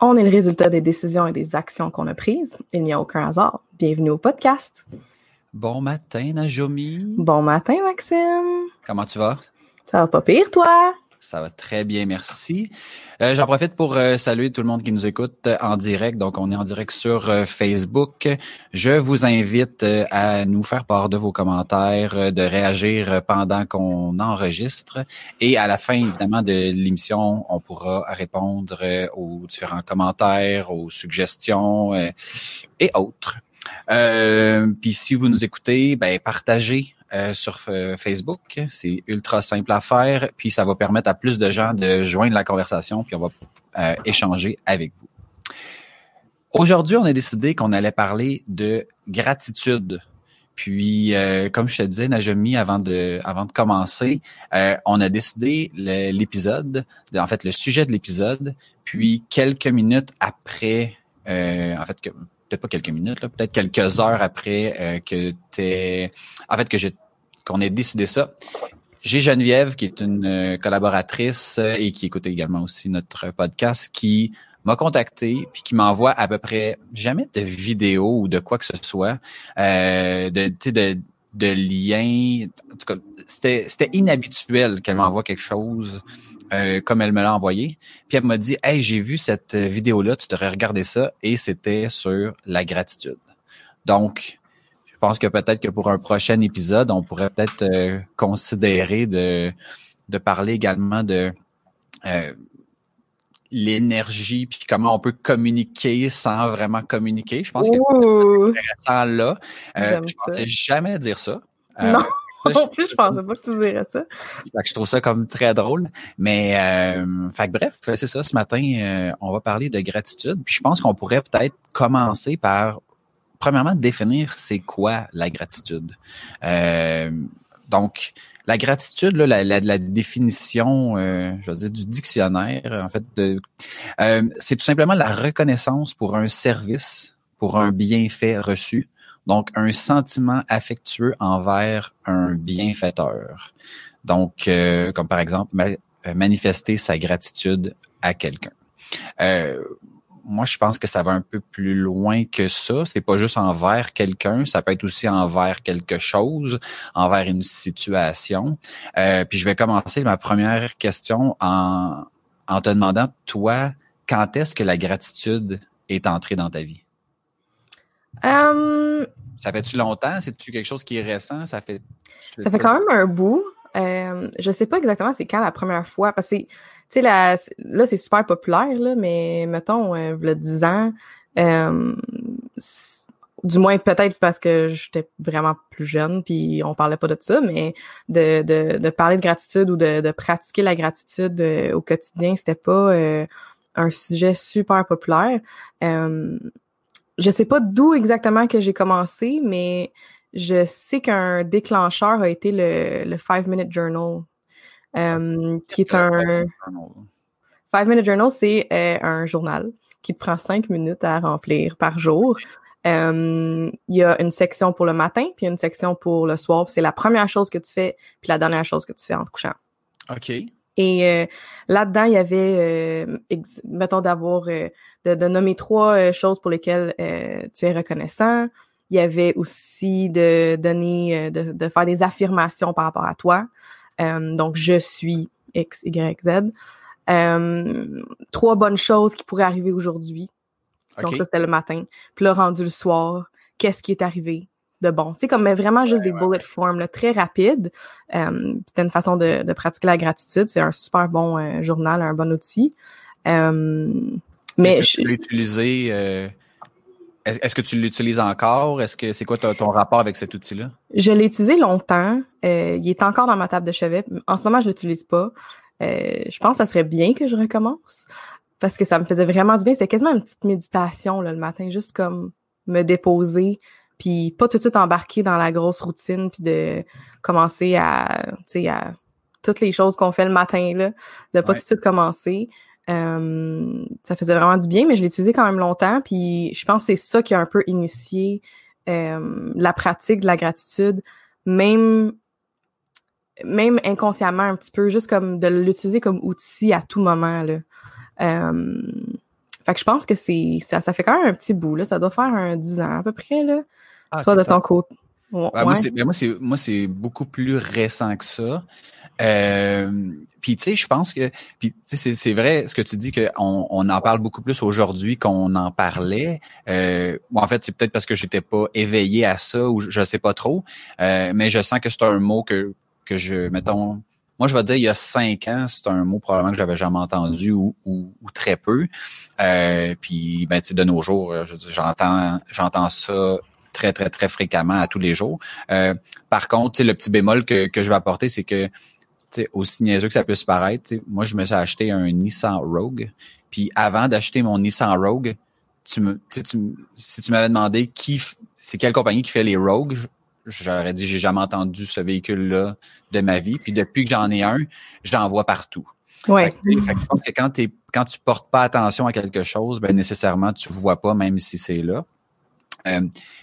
On est le résultat des décisions et des actions qu'on a prises. Il n'y a aucun hasard. Bienvenue au podcast. Bon matin, Najomi. Bon matin, Maxime. Comment tu vas? Ça va pas pire, toi? Ça va très bien, merci. Euh, J'en profite pour euh, saluer tout le monde qui nous écoute euh, en direct. Donc, on est en direct sur euh, Facebook. Je vous invite à nous faire part de vos commentaires, de réagir pendant qu'on enregistre. Et à la fin, évidemment, de l'émission, on pourra répondre aux différents commentaires, aux suggestions et autres. Euh, Puis si vous nous écoutez, ben partagez euh, sur euh, Facebook. C'est ultra simple à faire. Puis ça va permettre à plus de gens de joindre la conversation. Puis on va euh, échanger avec vous. Aujourd'hui, on a décidé qu'on allait parler de gratitude. Puis, euh, comme je te disais, Najami, avant de, avant de commencer, euh, on a décidé l'épisode, de- en fait, le sujet de l'épisode. Puis, quelques minutes après, euh, en fait, que, peut-être pas quelques minutes, peut-être quelques heures après euh, que t'es, en fait, que j'ai, qu'on ait décidé ça. J'ai Geneviève, qui est une euh, collaboratrice euh, et qui écoute également aussi notre podcast, qui m'a contacté puis qui m'envoie à peu près jamais de vidéos ou de quoi que ce soit, euh, de, de, de liens. En tout cas, c'était inhabituel qu'elle m'envoie quelque chose euh, comme elle me l'a envoyé. Puis elle m'a dit, hey, j'ai vu cette euh, vidéo-là, tu devrais regarder ça, et c'était sur la gratitude. Donc, je pense que peut-être que pour un prochain épisode, on pourrait peut-être euh, considérer de, de parler également de euh, l'énergie puis comment on peut communiquer sans vraiment communiquer. Je pense que c'est intéressant là. Euh, je pensais jamais dire ça. Euh, Non. En plus, je pensais pas que tu dirais ça. fait que je trouve ça comme très drôle. Mais euh, fait que bref, c'est ça. Ce matin, euh, on va parler de gratitude. Puis je pense qu'on pourrait peut-être commencer par premièrement définir c'est quoi la gratitude. Euh, donc la gratitude, là, la, la, la définition, euh, je veux dire, du dictionnaire, en fait, de, euh, c'est tout simplement la reconnaissance pour un service, pour un bienfait reçu. Donc, un sentiment affectueux envers un bienfaiteur. Donc, euh, comme par exemple, euh, manifester sa gratitude à quelqu'un. Euh, moi, je pense que ça va un peu plus loin que ça. C'est pas juste envers quelqu'un, ça peut être aussi envers quelque chose, envers une situation. Euh, puis je vais commencer ma première question en, en te demandant, toi, quand est-ce que la gratitude est entrée dans ta vie? Euh, Ça fait-tu longtemps? C'est-tu quelque chose qui est récent? Ça fait. ça fait quand même un bout. Euh, je sais pas exactement c'est quand la première fois, parce que, tu sais, là, c'est super populaire, là, mais mettons, euh, le 10 ans, euh, du moins peut-être parce que j'étais vraiment plus jeune, puis on parlait pas de ça, mais de, de, de parler de gratitude ou de, de pratiquer la gratitude euh, au quotidien, c'était pas un sujet super populaire. Je sais pas d'où exactement que j'ai commencé, mais je sais qu'un déclencheur a été le, le Five Minute Journal, euh, qui est un Five Minute Journal, c'est euh, un journal qui te prend cinq minutes à remplir par jour. Euh, Il y a une section pour le matin, puis une section pour le soir. C'est la première chose que tu fais, puis la dernière chose que tu fais en te couchant. OK. Et euh, là-dedans, il y avait, euh, mettons, d'avoir, euh, de, de nommer trois euh, choses pour lesquelles euh, tu es reconnaissant. Il y avait aussi de donner, euh, de, de faire des affirmations par rapport à toi. Euh, donc, je suis X, Y, Z. Euh, trois bonnes choses qui pourraient arriver aujourd'hui. Donc, OK. ça, c'était le matin. Puis là, rendu le soir, qu'est-ce qui est arrivé? De bon. Tu sais, comme mais vraiment juste des bullet forms, là, très rapides. C'était une façon de, de, pratiquer la gratitude. C'est un super bon euh, journal, un bon outil. Euh, mais est-ce que tu l'as utilisé euh, Est-ce que tu l'utilises encore? Est-ce que c'est quoi ton, rapport avec cet outil-là? Je l'ai utilisé longtemps. Euh, il est encore dans ma table de chevet. En ce moment, je l'utilise pas. je pense que ça serait bien que je recommence parce que ça me faisait vraiment du bien. C'était quasiment une petite méditation là, le matin, juste comme me déposer, puis pas tout de suite embarquer dans la grosse routine, puis de commencer à, tu sais, à toutes les choses qu'on fait le matin là, de pas tout de suite commencer. Euh, ça faisait vraiment du bien, mais je l'ai utilisé quand même longtemps. Puis je pense que c'est ça qui a un peu initié euh, la pratique de la gratitude, même même inconsciemment un petit peu, juste comme de l'utiliser comme outil à tout moment. Là. Euh, fait que je pense que c'est ça, ça fait quand même un petit bout. Là. Ça doit faire un 10 ans à peu près. Là. Ah, Toi, de ton côté. Ouais, Moi, c'est, moi, c'est, beaucoup plus récent que ça. Euh, puis tu sais, je pense que, puis c'est, c'est vrai ce que tu dis qu'on on en parle beaucoup plus aujourd'hui qu'on en parlait. Euh, en fait, c'est peut-être parce que j'étais pas éveillé à ça ou je, sais pas trop, euh, mais je sens que c'est un mot que que je, mettons, moi je vais dire il y a cinq ans, c'est un mot probablement que j'avais jamais entendu ou, ou, très peu. Euh, puis ben tu sais, de nos jours, j'entends j'entends ça très, très, très fréquemment à tous les jours. Euh, par contre, le petit bémol que, que je vais apporter, c'est que aussi niaiseux que ça puisse paraître, moi, je me suis acheté un Nissan Rogue. Puis avant d'acheter mon Nissan Rogue, tu me, tu, si tu m'avais demandé qui, c'est quelle compagnie qui fait les Rogues, j'aurais dit j'ai jamais entendu ce véhicule-là de ma vie. Puis depuis que j'en ai un, j'en vois partout. Ouais. Fait que, je pense que quand, t'es, quand tu portes pas attention à quelque chose, ben nécessairement tu vois pas, même si c'est là. Euh,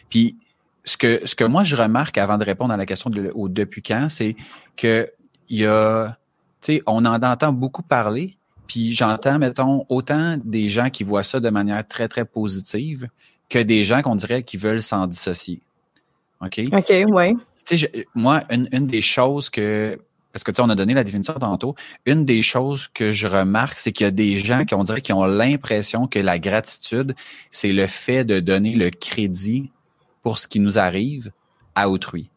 puis ce que ce que moi je remarque avant de répondre à la question de, au depuis quand, c'est que il y a, tu sais, on en entend beaucoup parler, puis j'entends, mettons, autant des gens qui voient ça de manière très, très positive que des gens qu'on dirait qui veulent s'en dissocier. OK? OK, ouais. Tu sais, moi, une, une des choses que, parce que tu sais, on a donné la définition tantôt, une des choses que je remarque, c'est qu'il y a des gens qui, on dirait, qui ont l'impression que la gratitude, c'est le fait de donner le crédit pour ce qui nous arrive à autrui.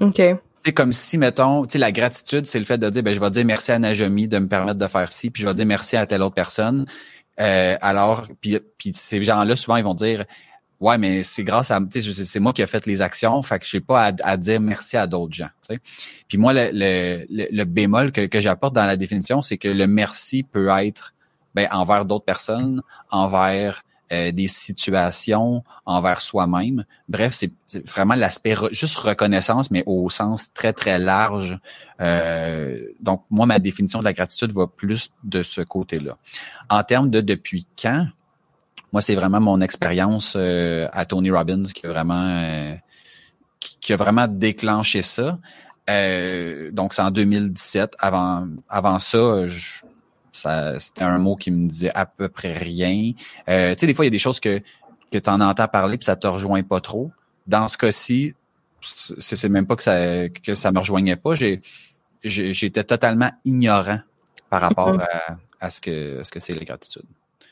OK c'est comme si, mettons, tu sais, la gratitude, c'est le fait de dire, ben, je vais dire merci à Najami de me permettre de faire ci, puis je vais dire merci à telle autre personne. Euh, alors, puis, puis ces gens-là, souvent, ils vont dire, ouais, mais c'est grâce à, tu sais, c'est moi qui ai fait les actions, fait que j'ai pas à, dire merci à d'autres gens. Puis moi, le, le, le, bémol que, que j'apporte dans la définition, c'est que le merci peut être, ben, envers d'autres personnes, envers euh, des situations envers soi-même. Bref, c'est vraiment l'aspect juste reconnaissance, mais au sens très, très large. Euh, donc, moi, ma définition de la gratitude va plus de ce côté-là. En termes de depuis quand, moi, c'est vraiment mon expérience euh, à Tony Robbins qui a vraiment qui, a vraiment déclenché ça. donc, c'est en 2017. Avant, avant ça, je, c'était un mot qui me disait à peu près rien. Euh, tu sais, des fois, il y a des choses que, que tu en entends parler puis ça te rejoint pas trop. Dans ce cas-ci, c'est même pas que ça que ça me rejoignait pas. J'ai j'étais totalement ignorant par rapport mm-hmm. à, à ce que ce que c'est la gratitude.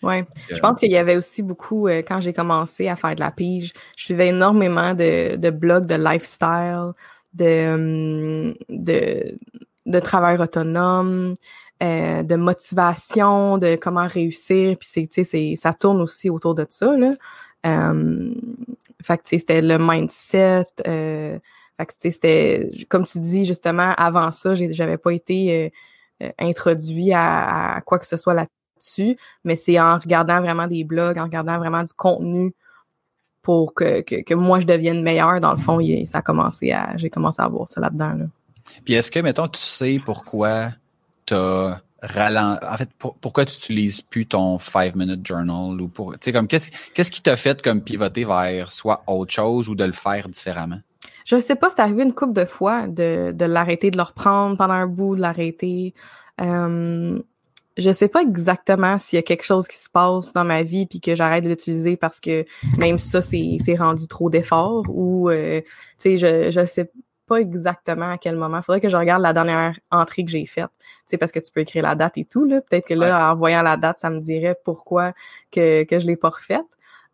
Ouais, je pense qu'il y avait aussi beaucoup euh, quand j'ai commencé à faire de la pige, je suivais énormément de, de blogs de lifestyle, de hum, de de travail autonome, euh, de motivation, de comment réussir. Puis c'est, tu sais, ça tourne aussi autour de ça. Là. Euh, fait que c'était le mindset. Euh, fait que c'était, comme tu dis justement, avant ça, j'avais pas été euh, introduit à, quoi que ce soit là-dessus, mais c'est en regardant vraiment des blogs, en regardant vraiment du contenu pour que, que, que moi je devienne meilleur. Dans le fond, ça a commencé à, j'ai commencé à voir ça là-dedans. Là. Puis est-ce que, mettons, tu sais pourquoi t'as ralenti. En fait, pourquoi tu utilises plus ton five minute journal ou pour, tu sais, comme qu'est-ce qu'est-ce qui t'a fait comme pivoter vers soit autre chose ou de le faire différemment? Je sais pas, c'est arrivé une couple de fois de, de l'arrêter, de le reprendre pendant un bout, de l'arrêter. Euh, je sais pas exactement s'il y a quelque chose qui se passe dans ma vie puis que j'arrête de l'utiliser parce que même ça c'est c'est rendu trop d'efforts ou euh, tu sais je je sais pas exactement à quel moment. Faudrait que je regarde la dernière entrée que j'ai faite. C'est parce que tu peux écrire la date et tout là. Peut-être que là, en voyant la date, ça me dirait pourquoi que que je l'ai pas refaite.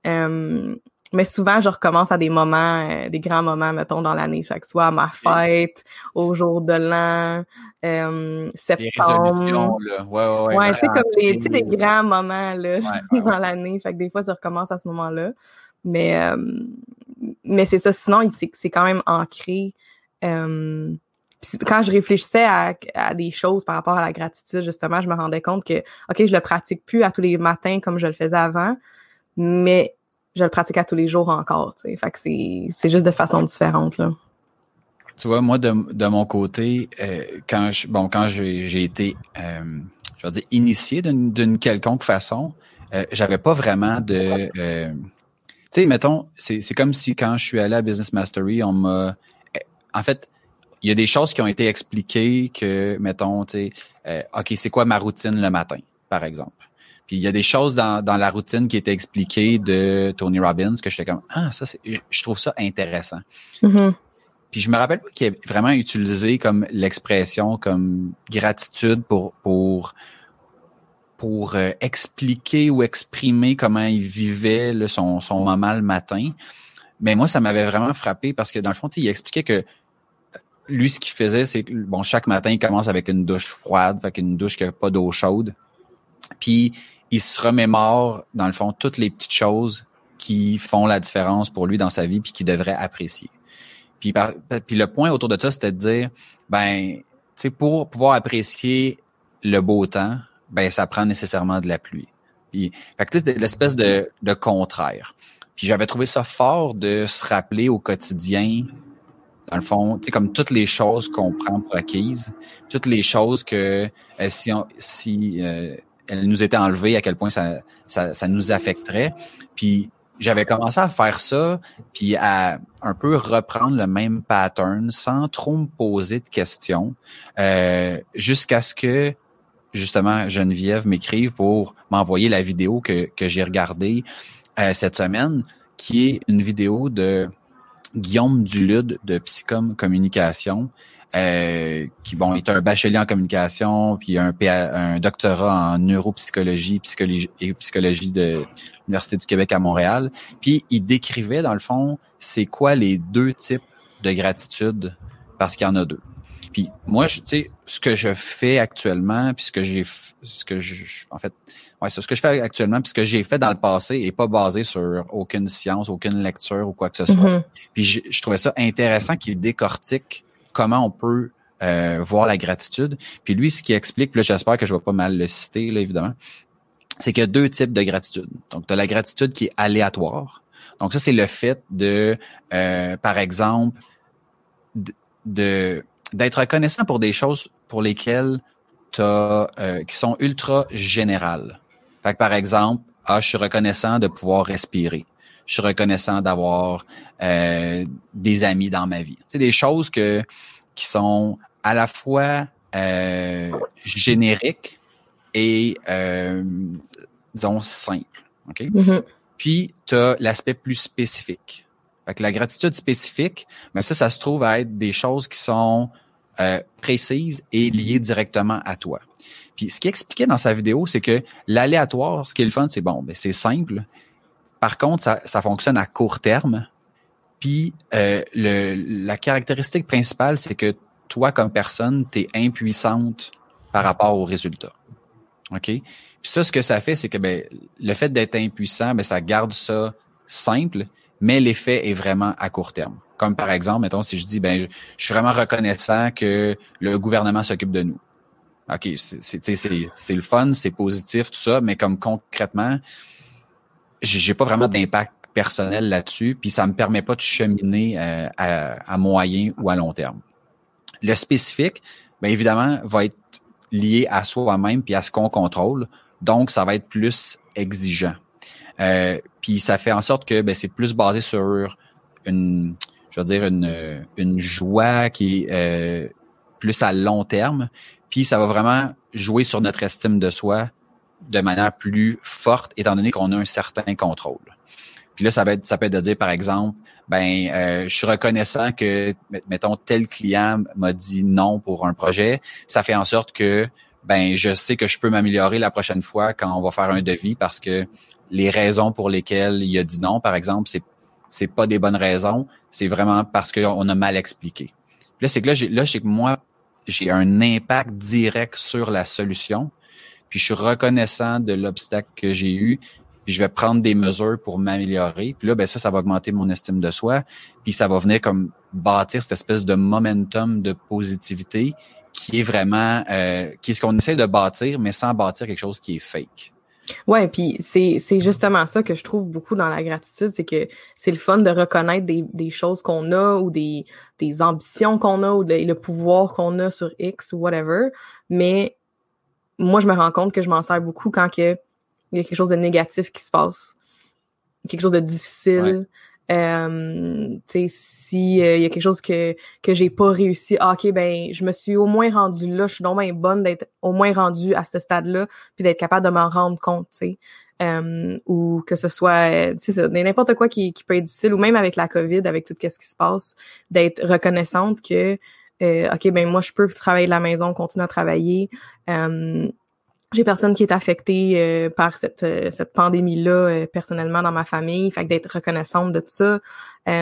Euh, mais souvent, je recommence à des moments, euh, des grands moments, mettons, dans l'année. Fait que soit à ma fête, au jour de l'an, euh, septembre. Les là. Ouais, ouais, ouais. Ouais, tu sais, comme les, les grands moments, là, dans l'année. Fait que des fois, je recommence à ce moment-là. Mais, euh, mais c'est ça. Sinon, c'est quand même ancré. Euh, quand je réfléchissais à, à, des choses par rapport à la gratitude, justement, je me rendais compte que, OK, je le pratique plus à tous les matins comme je le faisais avant, mais je le pratique à tous les jours encore. sais. Fait que c'est juste de façon différente. Là. Tu vois, moi, de, de mon côté, euh, quand je, bon, quand j'ai été, euh, je veux dire, initié d'une quelconque façon, euh, j'avais pas vraiment de... Euh, tu sais, mettons, c'est comme si quand je suis allé à Business Mastery, on m'a... En fait, il y a des choses qui ont été expliquées que, mettons, tu sais, OK, c'est quoi ma routine le matin, par exemple? Puis il y a des choses dans, dans la routine qui étaient expliquées de Tony Robbins que j'étais comme ah ça c'est je trouve ça intéressant. Mm-hmm. Puis je me rappelle pas qu'il ait vraiment utilisé comme l'expression comme gratitude pour pour pour euh, expliquer ou exprimer comment il vivait là, son, son moment le matin. Mais moi, ça m'avait vraiment frappé parce que dans le fond, il expliquait que lui, ce qu'il faisait, c'est que bon, chaque matin, il commence avec une douche froide, fait une douche qui n'a pas d'eau chaude. Puis il se remémore, dans le fond, toutes les petites choses qui font la différence pour lui dans sa vie puis qu'il devrait apprécier. Puis, puis le point autour de ça, c'était de dire, ben, tu sais, pour pouvoir apprécier le beau temps, ben, ça prend nécessairement de la pluie. Puis, fait que c'est l'espèce de, de contraire. Puis j'avais trouvé ça fort de se rappeler au quotidien, dans le fond, tu sais, comme toutes les choses qu'on prend pour acquises, toutes les choses que euh, si on, si euh, elle nous était enlevée, à quel point ça, ça, ça nous affecterait. Puis j'avais commencé à faire ça, puis à un peu reprendre le même pattern sans trop me poser de questions, euh, jusqu'à ce que justement Geneviève m'écrive pour m'envoyer la vidéo que, que j'ai regardée euh, cette semaine, qui est une vidéo de Guillaume Dulude de Psychom Communication, euh, qui bon est un bachelier en communication, puis un, un doctorat en neuropsychologie, psychologie et psychologie de l'Université du Québec à Montréal. Puis il décrivait dans le fond c'est quoi les deux types de gratitude parce qu'il y en a deux. Puis moi, tu sais, ce que je fais actuellement, puis ce que j'ai, ce que je, en fait, ouais, ce que je fais actuellement, puis ce que j'ai fait dans le passé, est pas basé sur aucune science, aucune lecture ou quoi que ce soit. Mm-hmm. Puis je, je, trouvais ça intéressant qu'il décortique comment on peut euh, voir la gratitude. Puis lui, ce qui explique, là, j'espère que je vais pas mal le citer, là, évidemment, c'est qu'il y a deux types de gratitude. Donc, tu la gratitude qui est aléatoire. Donc, ça, c'est le fait de, euh, par exemple, de d'être reconnaissant pour des choses pour lesquelles as, euh, qui sont ultra générales. Fait que, par exemple, ah, je suis reconnaissant de pouvoir respirer je suis reconnaissant d'avoir euh, des amis dans ma vie. C'est des choses que qui sont à la fois euh, génériques et euh, disons simples. OK? Mm-hmm. Puis tu as l'aspect plus spécifique. Fait que la gratitude spécifique, mais ça, ça se trouve à être des choses qui sont euh, précises et liées directement à toi. Puis ce qu'il expliquait dans sa vidéo, c'est que l'aléatoire, ce qui est le fun, c'est bon, ben c'est simple, par contre, ça, fonctionne à court terme. Puis euh, la caractéristique principale, c'est que toi, comme personne, tu es impuissante par rapport aux résultats. OK? Puis ça, ce que ça fait, c'est que ben, le fait d'être impuissant, ben, ça garde ça simple, mais l'effet est vraiment à court terme. Comme par exemple, mettons, si je dis, ben, je, je suis vraiment reconnaissant que le gouvernement s'occupe de nous. OK, c'est le fun, c'est positif, tout ça, mais comme concrètement, j'ai pas vraiment d'impact personnel là-dessus, puis ça me permet pas de cheminer euh, à, moyen ou à long terme. Le spécifique, bien évidemment, va être lié à soi-même puis à ce qu'on contrôle, donc ça va être plus exigeant. Euh, puis ça fait en sorte que ben, c'est plus basé sur une, je veux dire une, une joie qui est euh, plus à long terme, puis ça va vraiment jouer sur notre estime de soi, de manière plus forte, étant donné qu'on a un certain contrôle. Puis là, ça va être, ça peut être de dire, par exemple, ben, euh, je suis reconnaissant que, mettons, tel client m'a dit non pour un projet. Ça fait en sorte que, ben, je sais que je peux m'améliorer la prochaine fois quand on va faire un devis parce que les raisons pour lesquelles il a dit non, par exemple, c'est c'est pas des bonnes raisons, c'est vraiment parce qu'on a mal expliqué. Là, c'est que là, là, c'est que moi, j'ai un impact direct sur la solution, puis je suis reconnaissant de l'obstacle que j'ai eu, puis je vais prendre des mesures pour m'améliorer. Puis là, ben ça, ça va augmenter mon estime de soi, puis ça va venir comme bâtir cette espèce de momentum de positivité qui est vraiment, euh, qui est ce qu'on essaie de bâtir, mais sans bâtir quelque chose qui est fake. Ouais, puis c'est c'est justement ça que je trouve beaucoup dans la gratitude, c'est que c'est le fun de reconnaître des, des choses qu'on a ou des des ambitions qu'on a ou le pouvoir qu'on a sur X ou whatever, mais moi je me rends compte que je m'en sers beaucoup quand que il y a quelque chose de négatif qui se passe, quelque chose de difficile. Euh, si euh, il y a quelque chose que que j'ai pas réussi, ah, ok ben je me suis au moins rendu là, je suis donc bien bonne d'être au moins rendue à ce stade-là, puis d'être capable de m'en rendre compte, tu sais. Euh, ou que ce soit c'est n'importe quoi qui, qui peut être difficile ou même avec la Covid avec tout ce qui se passe d'être reconnaissante que euh, ok ben moi je peux travailler de la maison continuer à travailler euh, j'ai personne qui est affecté euh, par cette, euh, cette pandémie-là euh, personnellement dans ma famille. Fait que d'être reconnaissante de tout ça, tu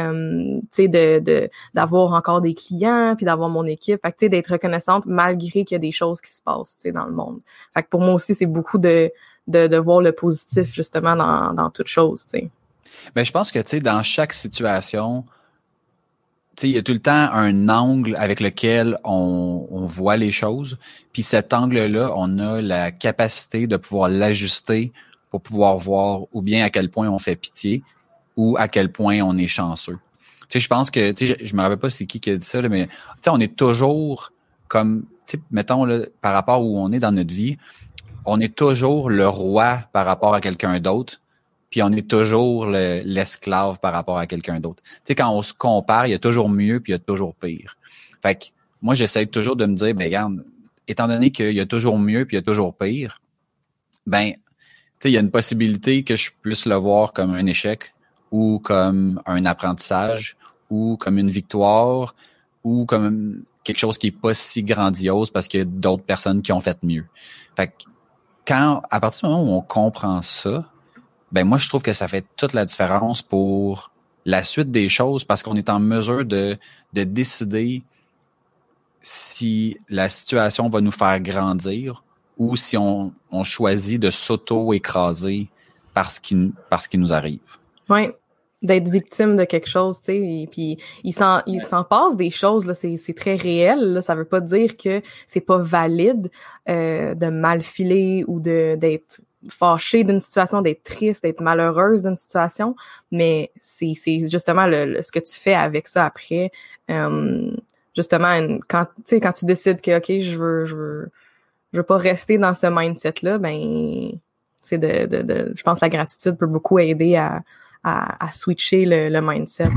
sais, de, d'avoir encore des clients, puis d'avoir mon équipe. Fait que tu sais, d'être reconnaissante malgré qu'il y a des choses qui se passent, tu sais, dans le monde. Fait que pour moi aussi, c'est beaucoup de, de, de voir le positif justement dans, dans toute chose, tu sais. Mais je pense que, tu sais, dans chaque situation, il y a tout le temps un angle avec lequel on, voit les choses. Puis cet angle-là, on a la capacité de pouvoir l'ajuster pour pouvoir voir ou bien à quel point on fait pitié ou à quel point on est chanceux. Tu sais, je pense que, tu sais, je, me rappelle pas c'est qui qui a dit ça, mais tu sais, on est toujours comme, tu sais, mettons là, par rapport où on est dans notre vie, on est toujours le roi par rapport à quelqu'un d'autre puis on est toujours l'esclave par rapport à quelqu'un d'autre. Tu sais, quand on se compare, il y a toujours mieux, puis il y a toujours pire. Fait que moi, j'essaie toujours de me dire, ben regarde, étant donné qu'il y a toujours mieux, puis il y a toujours pire, ben, tu sais, il y a une possibilité que je puisse le voir comme un échec ou comme un apprentissage ou comme une victoire ou comme quelque chose qui est pas si grandiose parce qu'il y a d'autres personnes qui ont fait mieux. Fait que quand, à partir du moment où on comprend ça, ben moi je trouve que ça fait toute la différence pour la suite des choses parce qu'on est en mesure de, de décider si la situation va nous faire grandir ou si on, on choisit de s'auto-écraser parce qu'il parce qu'il nous arrive. Oui, d'être victime de quelque chose, tu sais, et puis il s'en il s'en passe des choses là, c'est c'est très réel là, ça veut pas dire que c'est pas valide euh, de mal filer ou de d'être fâchée d'une situation, d'être triste, d'être malheureuse d'une situation, mais c'est justement le, ce que tu fais avec ça après. Euh, justement, quand quand tu décides que ok, je veux je veux je veux pas rester dans ce mindset là, ben c'est de, de, je pense que la gratitude peut beaucoup aider à à, switcher le, mindset.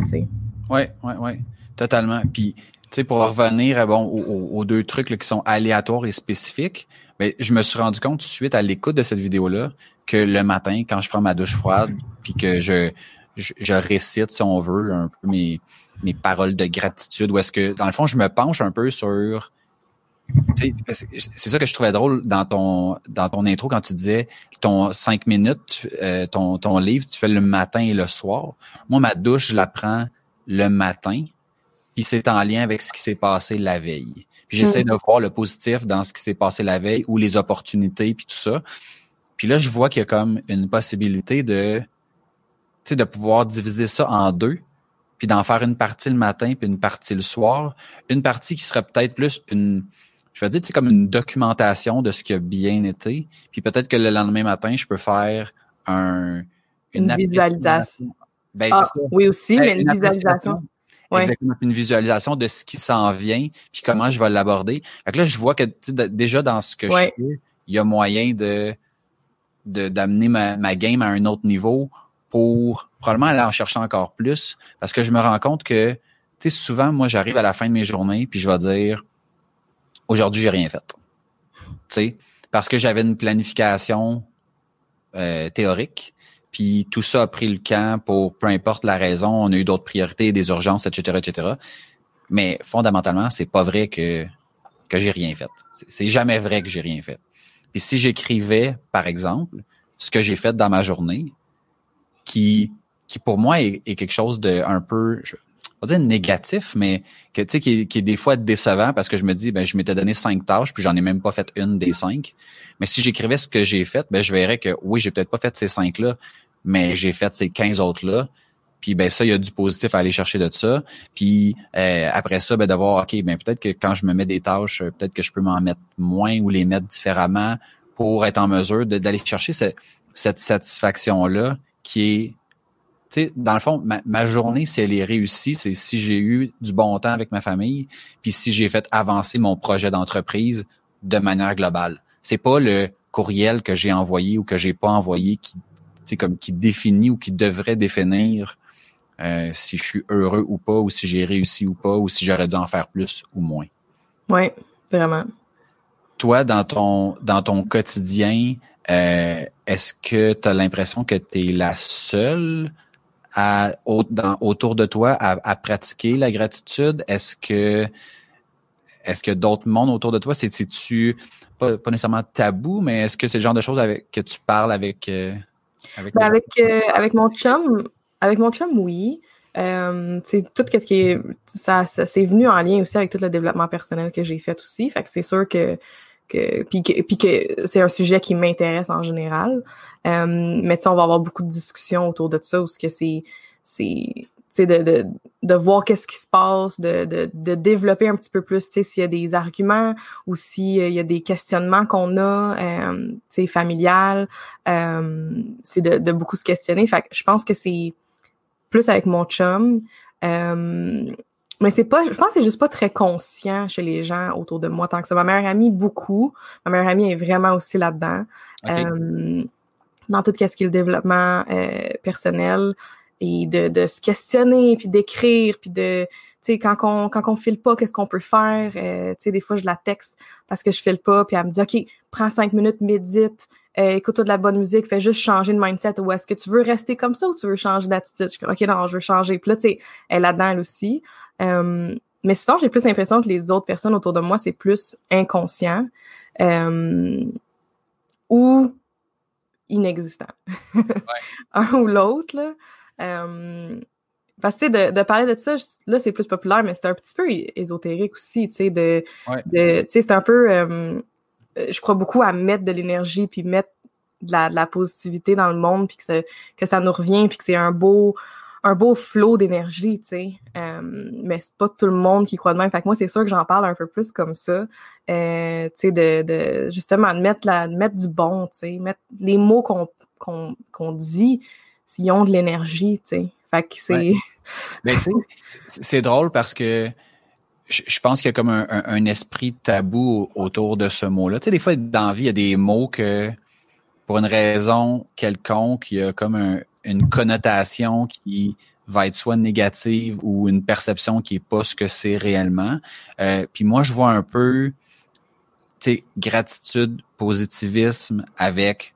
Ouais, ouais, ouais, totalement. Puis sais, pour revenir bon, aux, aux deux trucs là, qui sont aléatoires et spécifiques, mais je me suis rendu compte suite à l'écoute de cette vidéo-là que le matin, quand je prends ma douche froide, puis que je, je, récite, si on veut, un peu mes, mes paroles de gratitude, ou est-ce que, dans le fond, je me penche un peu sur c'est ça que je trouvais drôle dans ton dans ton intro quand tu disais ton cinq minutes, euh, ton, ton livre, tu fais le matin et le soir. Moi, ma douche, je la prends le matin, puis c'est en lien avec ce qui s'est passé la veille. Puis j'essaie mm. de voir le positif dans ce qui s'est passé la veille ou les opportunités puis tout ça. Puis là, je vois qu'il y a comme une possibilité de, de pouvoir diviser ça en deux, puis d'en faire une partie le matin puis une partie le soir. Une partie qui serait peut-être plus une, je vais dire, c'est comme une documentation de ce qui a bien été. Puis peut-être que le lendemain matin, je peux faire un, une, visualisation. Ben, ah, ça. Oui, aussi, ben, mais une, visualisation. Exactement, une visualisation de ce qui s'en vient, puis comment je vais l'aborder. Fait que là, je vois que déjà dans ce que je fais, il y a moyen de d'amener ma, ma game à un autre niveau pour probablement aller en chercher encore plus. Parce que je me rends compte que, tu sais, souvent, moi, j'arrive à la fin de mes journées, puis je vais dire, aujourd'hui, j'ai rien fait. Tu sais, parce que j'avais une planification euh, théorique, puis tout ça a pris le camp pour peu importe la raison, on a eu d'autres priorités, des urgences, etc., etc. Mais fondamentalement, c'est pas vrai que que j'ai rien fait. C'est jamais vrai que j'ai rien fait. Puis si j'écrivais, par exemple, ce que j'ai fait dans ma journée, qui qui pour moi est, quelque chose de un peu, vais dire négatif, mais que tu sais qui, qui, est des fois décevant parce que je me dis ben je m'étais donné cinq tâches puis j'en ai même pas fait une des cinq. Mais si j'écrivais ce que j'ai fait, ben je verrais que oui j'ai peut-être pas fait ces cinq là, mais j'ai fait ces 15 autres là. Puis ben ça, il y a du positif à aller chercher de ça. Puis euh, après ça, ben d'avoir ok, ben peut-être que quand je me mets des tâches, euh, peut-être que je peux m'en mettre moins ou les mettre différemment pour être en mesure d'aller chercher cette satisfaction là qui est sais, dans le fond, ma, journée, si elle est réussie, c'est si j'ai eu du bon temps avec ma famille, puis si j'ai fait avancer mon projet d'entreprise de manière globale. C'est pas le courriel que j'ai envoyé ou que j'ai pas envoyé qui, comme qui définit ou qui devrait définir euh, si je suis heureux ou pas, ou si j'ai réussi ou pas, ou si j'aurais dû en faire plus ou moins. Oui, vraiment. Toi, dans ton dans ton quotidien, euh, est-ce que tu as l'impression que tu es la seule à, autour de toi à, pratiquer la gratitude? Est-ce que est-ce que d'autres mondes autour de toi, c'est-tu pas, pas, nécessairement tabou, mais est-ce que c'est le genre de choses avec, que tu parles avec euh, avec, ben avec, avec mon chum, avec mon chum, oui. Euh, tout ce qui est ça, ça c'est venu en lien aussi avec tout le développement personnel que j'ai fait aussi. Fait que c'est sûr que que puis que, puis que c'est un sujet qui m'intéresse en général. Euh, mais tu sais, on va avoir beaucoup de discussions autour de ça, où ce que c'est c'est de, de, de voir qu'est-ce qui se passe, de, de, de développer un petit peu plus, tu sais, s'il y a des arguments ou s'il y a des questionnements qu'on a, euh, tu sais, familial, euh, c'est de, de beaucoup se questionner. Fait que je pense que c'est plus avec mon chum. Mais c'est pas, je pense que c'est juste pas très conscient chez les gens autour de moi tant que ça. Ma meilleure amie, beaucoup. Ma meilleure amie est vraiment aussi là-dedans. Euh, dans tout ce qui est le développement euh, personnel et de, de se questionner, puis d'écrire, puis de, tu sais, quand on quand on file pas, qu'est-ce qu'on peut faire? Euh, tu sais, des fois, je la texte parce que je file pas, puis elle me dit, OK, prends cinq minutes, médite, euh, écoute-toi de la bonne musique, fais juste changer de mindset. Ou est-ce que tu veux rester comme ça ou tu veux changer d'attitude? Je suis OK, non, je veux changer. Puis là, tu sais, elle est là-dedans, elle aussi. Euh, mais sinon, j'ai plus l'impression que les autres personnes autour de moi, c'est plus inconscient euh, ou inexistant. Un ou l'autre, là. Euh, parce que, de, de, parler de ça, là, c'est plus populaire, mais c'est un petit peu ésotérique aussi, tu sais, de, de tu sais, c'est un peu, euh, je crois beaucoup à mettre de l'énergie, puis mettre de la, de la, positivité dans le monde, puis que ça, que ça nous revient, puis que c'est un beau, un beau flot d'énergie, tu sais. Euh, mais c'est pas tout le monde qui croit de même. Fait que moi, c'est sûr que j'en parle un peu plus comme ça. Euh, tu sais, de, de, justement de mettre la, de mettre du bon, tu sais, mettre les mots qu'on qu'on qu'on dit, s'ils ont de l'énergie, tu sais. Fait que c'est. Mais tu sais, c'est drôle parce que je, pense qu'il y a comme un, un, esprit tabou autour de ce mot-là. Tu sais, des fois, dans la vie, il y a des mots que, pour une raison quelconque, il y a comme un, une connotation qui va être soit négative ou une perception qui est pas ce que c'est réellement. Euh, puis moi, je vois un peu, gratitude, positivisme avec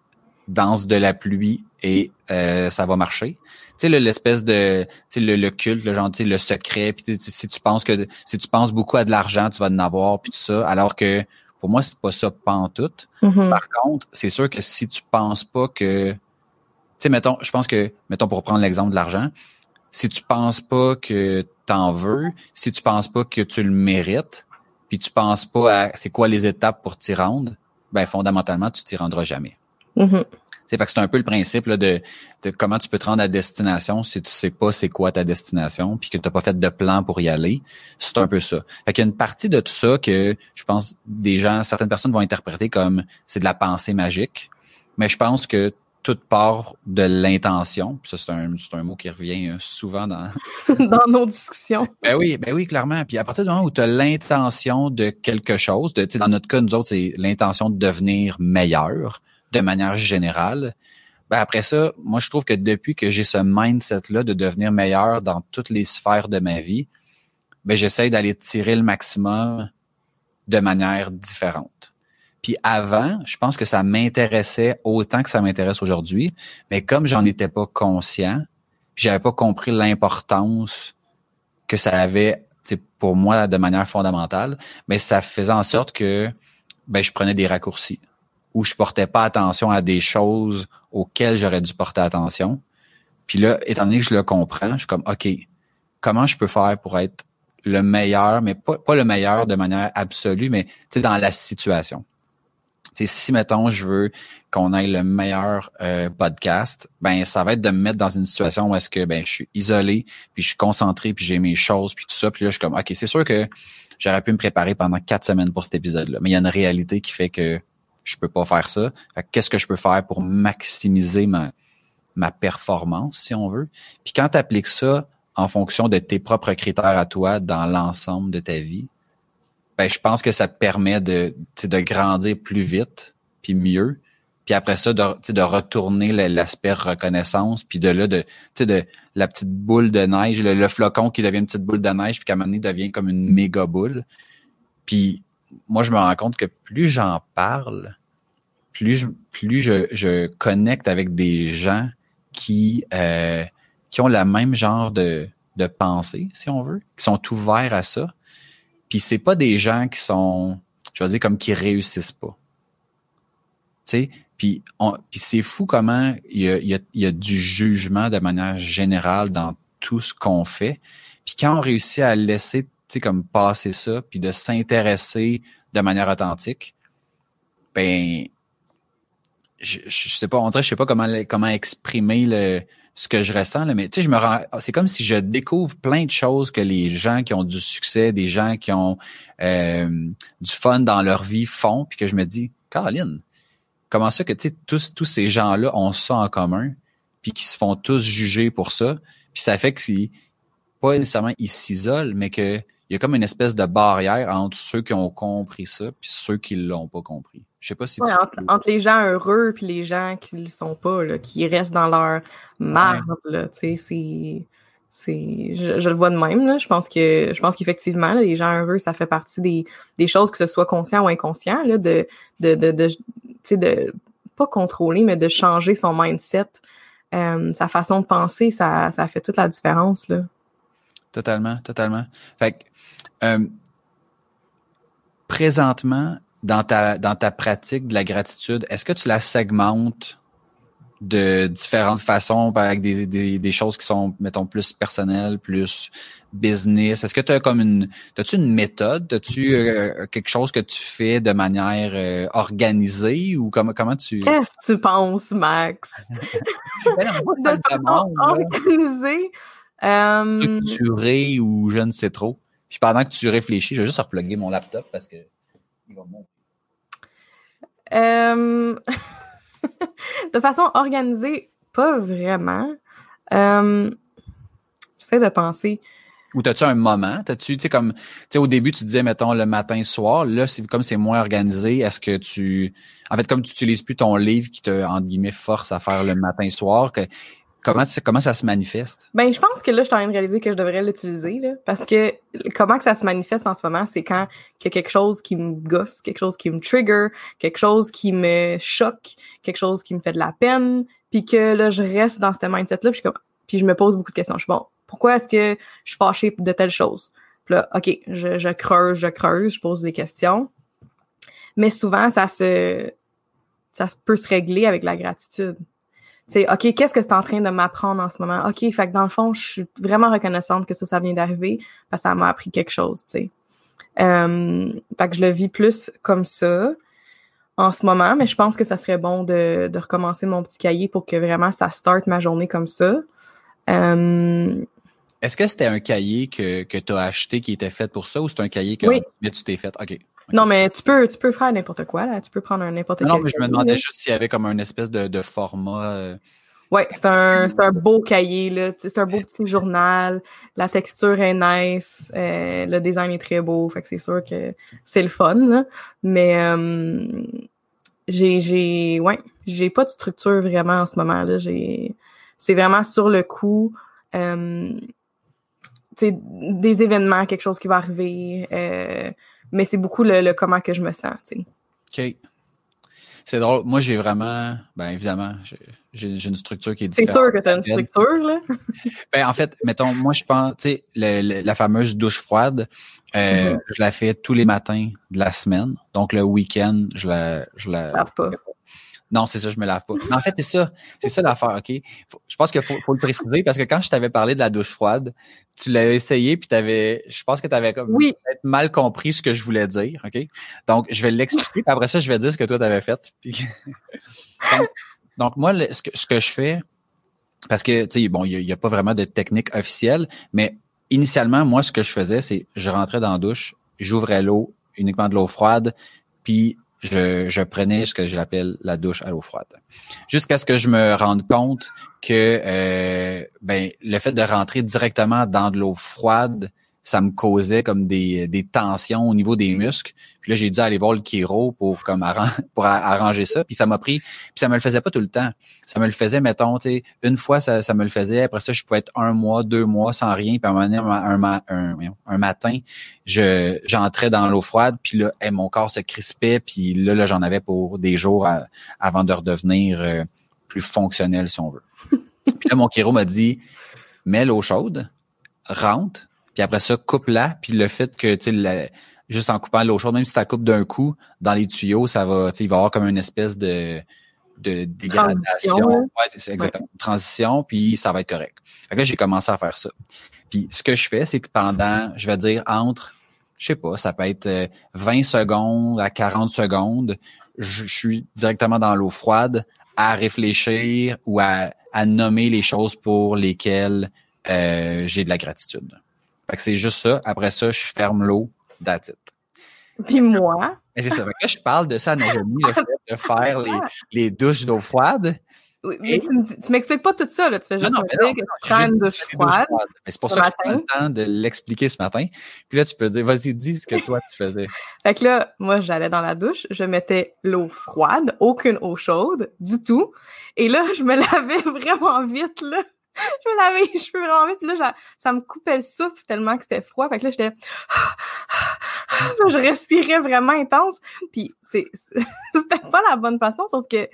danse de la pluie et euh, ça va marcher. Tu sais, l'espèce de, tu sais, le, culte, le genre, tu sais, le secret. Puis si tu penses que, si tu penses beaucoup à de l'argent, tu vas en avoir, puis tout ça. Alors que pour moi, c'est pas ça pas tout. Mm-hmm. Par contre, c'est sûr que si tu penses pas que sais, mettons, je pense que, mettons, pour prendre l'exemple de l'argent, si tu penses pas que t'en veux, si tu penses pas que tu le mérites, puis tu penses pas à c'est quoi les étapes pour t'y rendre, ben fondamentalement, tu t'y rendras jamais. Mm-hmm. C'est fait que c'est un peu le principe de, de comment tu peux te rendre à destination si tu sais pas c'est quoi ta destination, puis que tu n'as pas fait de plan pour y aller. C'est un peu ça. Fait qu'il y a une partie de tout ça que je pense des gens, certaines personnes vont interpréter comme c'est de la pensée magique. Mais je pense que toute part de l'intention. Ça, c'est un, un, mot qui revient euh, souvent dans... dans nos discussions. Ben oui, ben oui, clairement. Puis à partir du moment où tu as l'intention de quelque chose, de, dans notre cas, nous autres, c'est l'intention de devenir meilleur de manière générale. Ben après ça, moi, je trouve que depuis que j'ai ce mindset-là de devenir meilleur dans toutes les sphères de ma vie, ben j'essaie d'aller tirer le maximum de manière différente. Puis avant, je pense que ça m'intéressait autant que ça m'intéresse aujourd'hui, mais comme j'en étais pas conscient, j'avais pas compris l'importance que ça avait pour moi de manière fondamentale, mais ça faisait en sorte que ben, je prenais des raccourcis ou je portais pas attention à des choses auxquelles j'aurais dû porter attention. Puis là, étant donné que je le comprends, je suis comme, OK, comment je peux faire pour être le meilleur, mais pas, pas le meilleur de manière absolue, mais dans la situation. Si, mettons, je veux qu'on ait le meilleur euh, podcast, ben ça va être de me mettre dans une situation où est-ce que ben je suis isolé, puis je suis concentré, puis j'ai mes choses, puis tout ça. Puis là, je suis comme, OK, c'est sûr que j'aurais pu me préparer pendant quatre semaines pour cet épisode-là. Mais il y a une réalité qui fait que je peux pas faire ça. qu'est-ce que je peux faire pour maximiser ma, ma performance, si on veut? Puis quand tu appliques ça en fonction de tes propres critères à toi dans l'ensemble de ta vie, ben, je pense que ça te permet de, de grandir plus vite, puis mieux. Puis après ça, de, de retourner l'aspect reconnaissance, puis de là, de, de la petite boule de neige, le, flocon qui devient une petite boule de neige, puis qu'à un moment donné devient comme une méga boule. Puis moi, je me rends compte que plus j'en parle, plus je, plus je, je connecte avec des gens qui, euh, qui ont le même genre de, de pensée, si on veut, qui sont ouverts à ça. Puis c'est pas des gens qui sont, je veux dire, comme qui réussissent pas. Tu sais, puis, puis c'est fou comment il y, a, y a, y a du jugement de manière générale dans tout ce qu'on fait. Puis quand on réussit à laisser, tu sais, comme passer ça, puis de s'intéresser de manière authentique, ben, je, je, sais pas, on dirait, je sais pas comment comment exprimer le ce que je ressens là, mais tu sais, je me rends, c'est comme si je découvre plein de choses que les gens qui ont du succès, des gens qui ont euh, du fun dans leur vie font, puis que je me dis, Caroline, comment ça que tu sais tous tous ces gens-là ont ça en commun, puis qui se font tous juger pour ça, puis ça fait que pas nécessairement ils s'isolent, mais que il y a comme une espèce de barrière entre ceux qui ont compris ça puis ceux qui l'ont pas compris. Je sais pas si entre, les gens heureux puis les gens qui le sont pas, là, qui restent dans leur marbre, tu sais, c'est c'est je, le vois de même là. Je pense que je pense qu'effectivement les gens heureux ça fait partie des, des choses que ce soit conscient ou inconscient là de de de, de tu sais de pas contrôler mais de changer son mindset. Euh, sa façon de penser ça ça fait toute la différence là. Totalement totalement. Fait que euh, présentement, dans ta, dans ta pratique de la gratitude, est-ce que tu la segmentes de différentes façons, avec des, des, des, choses qui sont, mettons, plus personnelles, plus business? Est-ce que tu as comme une, as-tu une méthode? As-tu euh, quelque chose que tu fais de manière euh, organisée ou comment, comment tu... Qu'est-ce que tu penses, Max? ben de façon organisée. Structurée ou je ne sais trop. Puis pendant que tu réfléchis, je vais juste repluguer mon laptop parce que il va monter. Euh, de façon organisée, pas vraiment. Euh... J'essaie de penser. Ou t'as-tu un moment? T'as-tu, tu sais, comme, tu sais, au début, tu disais, mettons, le matin, soir. Là, c'est comme c'est moins organisé. Est-ce que tu, en fait, comme tu utilises plus ton livre qui te, entre guillemets, force à faire le matin, soir, que, Comment, comment ça se manifeste? Ben, je pense que là, je suis en train de réaliser que je devrais l'utiliser, là. Parce que comment que ça se manifeste en ce moment, c'est quand il y a quelque chose qui me gosse, quelque chose qui me trigger, quelque chose qui me choque, quelque chose qui me fait de la peine, puis que là, je reste dans ce mindset-là, puis je, puis je me pose beaucoup de questions. Je suis bon, pourquoi est-ce que je suis fâchée de telle chose? Puis là, OK, je, je creuse, je creuse, je pose des questions. Mais souvent, ça se, ça peut se régler avec la gratitude c'est OK, qu'est-ce que c'est en train de m'apprendre en ce moment? OK, fait que dans le fond, je suis vraiment reconnaissante que ça, ça vient d'arriver parce que ça m'a appris quelque chose, tu sais. Euh, fait que je le vis plus comme ça en ce moment, mais je pense que ça serait bon de, de recommencer mon petit cahier pour que vraiment ça starte ma journée comme ça. Euh, Est-ce que c'était un cahier que, que tu as acheté qui était fait pour ça ou c'est un cahier que tu t'es fait? OK. Non, mais tu peux, tu peux faire n'importe quoi, là. Tu peux prendre un n'importe quel. Non, mais je me demandais juste s'il y avait comme un espèce de, de format. Euh... Ouais, c'est un, c'est un beau cahier, là. C'est un beau petit journal. La texture est nice. Euh, le design est très beau. Fait que c'est sûr que c'est le fun, là. Mais, euh, j'ai, j'ai, ouais, j'ai pas de structure vraiment en ce moment, là. J'ai, c'est vraiment sur le coup, euh, des événements, quelque chose qui va arriver, euh, mais c'est beaucoup le, comment que je me sens, tu sais. OK. C'est drôle. Moi, j'ai vraiment, ben évidemment, j'ai une structure qui est différente. C'est sûr que tu as une structure, là. ben, en fait, mettons, moi, je pense, tu sais, la fameuse douche froide, euh, mm-hmm. je la fais tous les matins de la semaine. Donc, le week-end, je la... Je la pas. Non, c'est ça, je me lave pas. en fait, c'est ça. C'est ça l'affaire, OK? je pense qu'il faut, faut, le préciser parce que quand je t'avais parlé de la douche froide, tu l'avais essayé puis t'avais, je pense que tu avais comme oui. mal compris ce que je voulais dire, OK? Donc, je vais l'expliquer puis après ça, je vais dire ce que toi t'avais fait. donc, moi, ce, que, ce que je fais, parce que, tu sais, bon, il n'y a, a, pas vraiment de technique officielle, mais initialement, moi, ce que je faisais, c'est je rentrais dans la douche, j'ouvrais l'eau, uniquement de l'eau froide, puis je, je prenais ce que j'appelle la douche à l'eau froide. Jusqu'à ce que je me rende compte que euh, ben, le fait de rentrer directement dans de l'eau froide, ça me causait comme des, des tensions au niveau des muscles. Puis là, j'ai dû aller voir le chiro pour comme pour arranger ça. Puis ça m'a pris, puis ça me le faisait pas tout le temps. Ça me le faisait, mettons, tu sais, une fois ça, ça me le faisait. Après ça, je pouvais être un mois, deux mois sans rien. Puis à un moment un, un, un, matin, je j'entrais dans l'eau froide. Puis là, mon corps se crispait. Puis là, là j'en avais pour des jours avant de redevenir euh, plus fonctionnel, si on veut. puis là, mon chiro m'a dit, mets l'eau chaude, rentre puis après ça, coupe-la, puis le fait que, tu sais, juste en coupant l'eau chaude, même si tu coupes d'un coup, dans les tuyaux, ça va, tu sais, il va y avoir comme une espèce de, de dégradation. Ouais, c'est exactement. Transition, puis ça va être correct. Fait que là, j'ai commencé à faire ça. Puis ce que je fais, c'est que pendant, je vais dire, entre, je sais pas, ça peut être 20 euh, secondes à 40 secondes, je, suis directement dans l'eau froide à réfléchir ou à, à nommer les choses pour lesquelles euh, j'ai de la gratitude. Fait que c'est juste ça. Après ça, je ferme l'eau, that's it. Puis moi? C'est ça. Que je parle de ça, Najami, le fait de faire les, les douches d'eau froide. Oui, mais tu m'expliques pas tout ça, là. Tu fais juste me dire que tu prends une douche froide. Mais c'est pour ça que je prends le temps de l'expliquer ce matin. Puis là, tu peux dire, vas-y, dis ce que toi, tu faisais. fait que là, moi, j'allais dans la douche, je mettais l'eau froide, aucune eau chaude, du tout. Et là, je me lavais vraiment vite, là je me lavais les cheveux vraiment vite. Puis là, ça me coupait le souffle tellement que c'était froid. Fait que là, j'étais... je respirais vraiment intense. Puis c'est, c'était pas la bonne façon, sauf que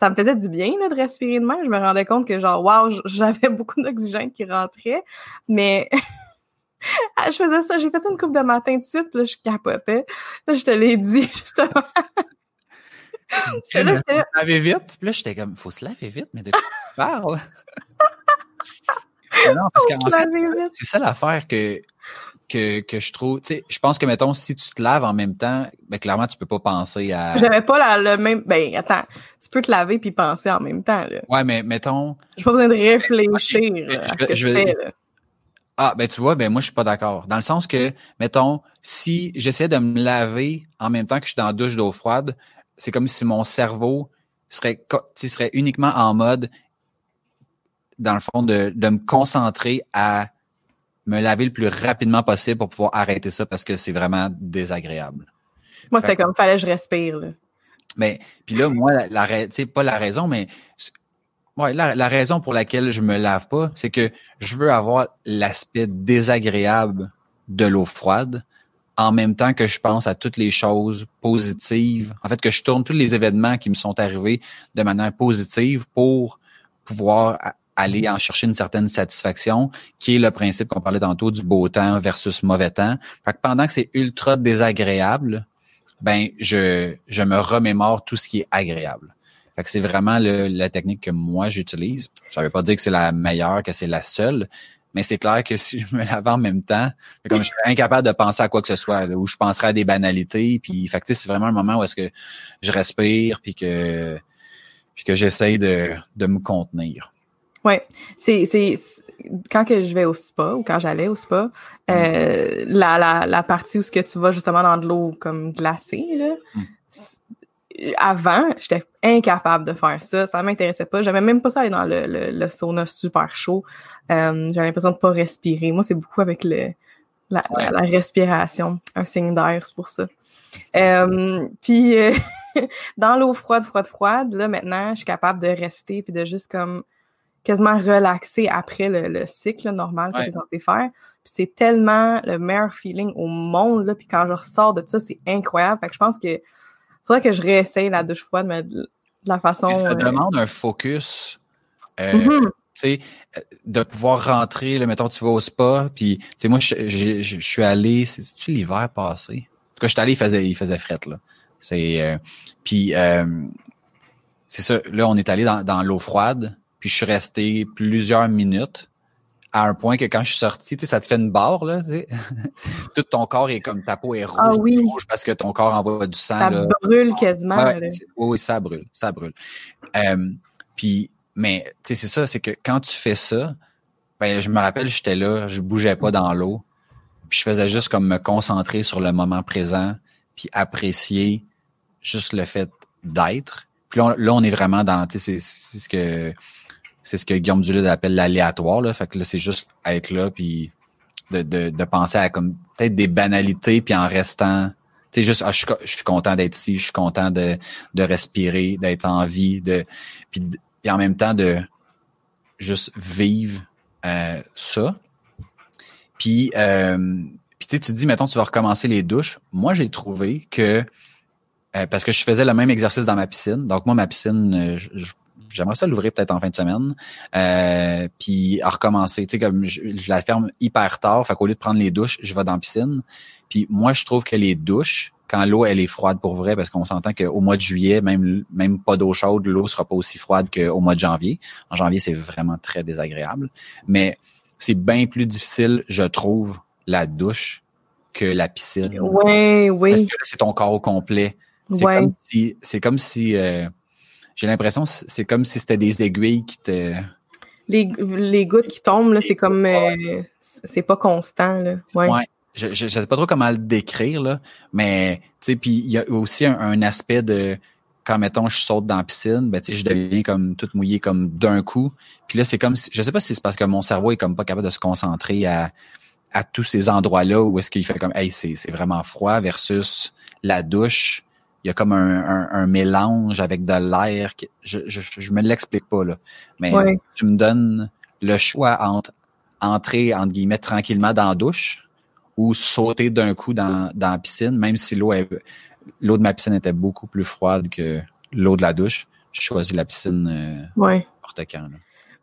ça me faisait du bien là, de respirer de même. Je me rendais compte que genre, wow, j'avais beaucoup d'oxygène qui rentrait. Mais je faisais ça. J'ai fait ça une coupe de matin de suite. Puis là, je capotais. Là, je te l'ai dit, justement. je là, se laver vite. Puis là, j'étais comme, faut se laver vite, mais de quoi tu parles? Non, parce qu'en fait, c'est ça l'affaire que, que, que je trouve. Tu sais, je pense que, mettons, si tu te laves en même temps, ben, clairement, tu peux pas penser à. J'avais pas la, le même. Ben, attends, tu peux te laver puis penser en même temps, là. Ouais, mais mettons. J'ai pas besoin de réfléchir à ce que je, fais, là. Ah, ben tu vois, ben moi je suis pas d'accord. Dans le sens que, mettons, si j'essaie de me laver en même temps que je suis dans la douche d'eau froide, c'est comme si mon cerveau serait, serait uniquement en mode dans le fond, de, de me concentrer à me laver le plus rapidement possible pour pouvoir arrêter ça parce que c'est vraiment désagréable. Moi, c'était comme fallait que je respire. Là. Mais puis là, moi, la, la pas la raison, mais ouais, la, la, raison pour laquelle je me lave pas, c'est que je veux avoir l'aspect désagréable de l'eau froide en même temps que je pense à toutes les choses positives. En fait, que je tourne tous les événements qui me sont arrivés de manière positive pour pouvoir aller en chercher une certaine satisfaction, qui est le principe qu'on parlait tantôt du beau temps versus mauvais temps. Fait que pendant que c'est ultra désagréable, ben je, je me remémore tout ce qui est agréable. Fait que c'est vraiment la technique que moi j'utilise. Ça veut pas dire que c'est la meilleure, que c'est la seule, mais c'est clair que si je me lave en même temps, comme je suis incapable de penser à quoi que ce soit, là, où je penserais à des banalités, puis fait que c'est vraiment un moment où est-ce que je respire, puis que puis que j'essaye de, de me contenir. Ouais, c'est c'est quand que je vais au spa ou quand j'allais au spa, euh, la, la la partie où ce que tu vas justement dans de l'eau comme glacée là. Mm. Avant, j'étais incapable de faire ça, ça m'intéressait pas. J'avais même pas ça aller dans le, le, sauna super chaud. Euh, J'avais l'impression de pas respirer. Moi, c'est beaucoup avec le la, la, respiration, un signe d'air, c'est pour ça. Euh, puis euh, dans l'eau froide, froide, froide, là maintenant, je suis capable de rester puis de juste comme quasiment relaxé après le, cycle normal que tu es censé faire. c'est tellement le meilleur feeling au monde, là, puis quand je ressors de ça, c'est incroyable. Fait que je pense que faudrait que je réessaye la douche froide, mais de, la façon... ça euh, demande un focus, euh, mm-hmm. tu sais, de pouvoir rentrer, là, mettons, tu vas au spa, puis, tu sais, moi, je, suis allé, c'est-tu l'hiver passé? En tout cas, je suis allé, il faisait, il faisait fret, là. C'est, euh, puis, c'est ça. Là, on est allé dans, dans l'eau froide, puis je suis resté plusieurs minutes à un point que quand je suis sorti, tu sais, ça te fait une barre, là, tu sais. Tout ton corps est comme ta peau est rouge, Ah oui. rouge parce que ton corps envoie du sang. Ça là. brûle quasiment. Ouais, là. oui, oui, ça brûle, ça brûle. Euh, puis, mais tu sais, c'est ça, c'est que quand tu fais ça, ben, je me rappelle, j'étais là, je bougeais pas dans l'eau, puis je faisais juste comme me concentrer sur le moment présent, puis apprécier juste le fait d'être. Puis là, on, là, on est vraiment dans, tu sais, c'est ce que c'est ce que Guillaume Duluth appelle l'aléatoire, là. Fait que là, c'est juste être là, puis de, de, de penser à comme peut-être des banalités, puis en restant tu sais, juste, ah, je, je suis content d'être ici, je suis content de, de respirer, d'être en vie, de, puis, puis en même temps de juste vivre euh, ça. Puis, euh, puis tu te dis, mettons, tu vas recommencer les douches. Moi, j'ai trouvé que, euh, parce que je faisais le même exercice dans ma piscine, donc moi, ma piscine, euh, je- je- j'aimerais ça l'ouvrir peut-être en fin de semaine, euh, puis à recommencer. Tu sais, comme je, je la ferme hyper tard, fait qu'au lieu de prendre les douches, je vais dans la piscine. Puis moi, je trouve que les douches, quand l'eau elle est froide pour vrai, parce qu'on s'entend qu'au mois de juillet, même même pas d'eau chaude, l'eau sera pas aussi froide qu'au mois de janvier. En janvier, c'est vraiment très désagréable. Mais c'est bien plus difficile, je trouve, la douche que la piscine. Ouais, oui. Parce que là, c'est ton corps au complet. C'est Ouais. comme si, c'est comme si, euh, j'ai l'impression, que c'est comme si c'était des aiguilles qui te, Les, les gouttes qui tombent, là, c'est comme euh, c'est pas constant. Là. Ouais. Ouais. Je, je, je sais pas trop comment le décrire, là, mais tu sais, puis il y a aussi un, un aspect de quand mettons je saute dans la piscine, ben tu sais, je deviens comme tout mouillé comme d'un coup. Puis là, c'est comme si, je sais pas si c'est parce que mon cerveau est comme pas capable de se concentrer à, à tous ces endroits-là où est-ce qu'il fait comme hey, c'est, c'est vraiment froid versus la douche. Il y a comme un, un, un mélange avec de l'air. Je, je, je me l'explique pas, là. Mais Ouais. si tu me donnes le choix entre entrer, entre guillemets, tranquillement dans la douche ou sauter d'un coup dans, dans la piscine, même si l'eau l'eau de ma piscine était beaucoup plus froide que l'eau de la douche. J'ai choisi la piscine euh, Ouais. quand. là.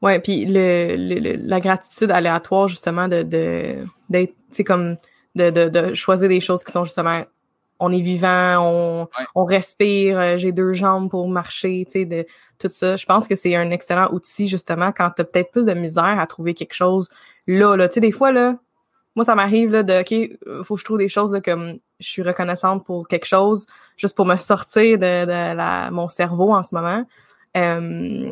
Ouais, puis le, le- le- la gratitude aléatoire justement de de d'être c'est comme de, de de choisir des choses qui sont justement on est vivant, on Ouais. on respire, euh, j'ai deux jambes pour marcher, tu sais de tout ça. Je pense que c'est un excellent outil justement quand tu as peut-être plus de misère à trouver quelque chose là là, tu sais des fois là moi ça m'arrive là de OK, euh, faut que je trouve des choses là comme je suis reconnaissante pour quelque chose juste pour me sortir de, de la mon cerveau en ce moment. Euh,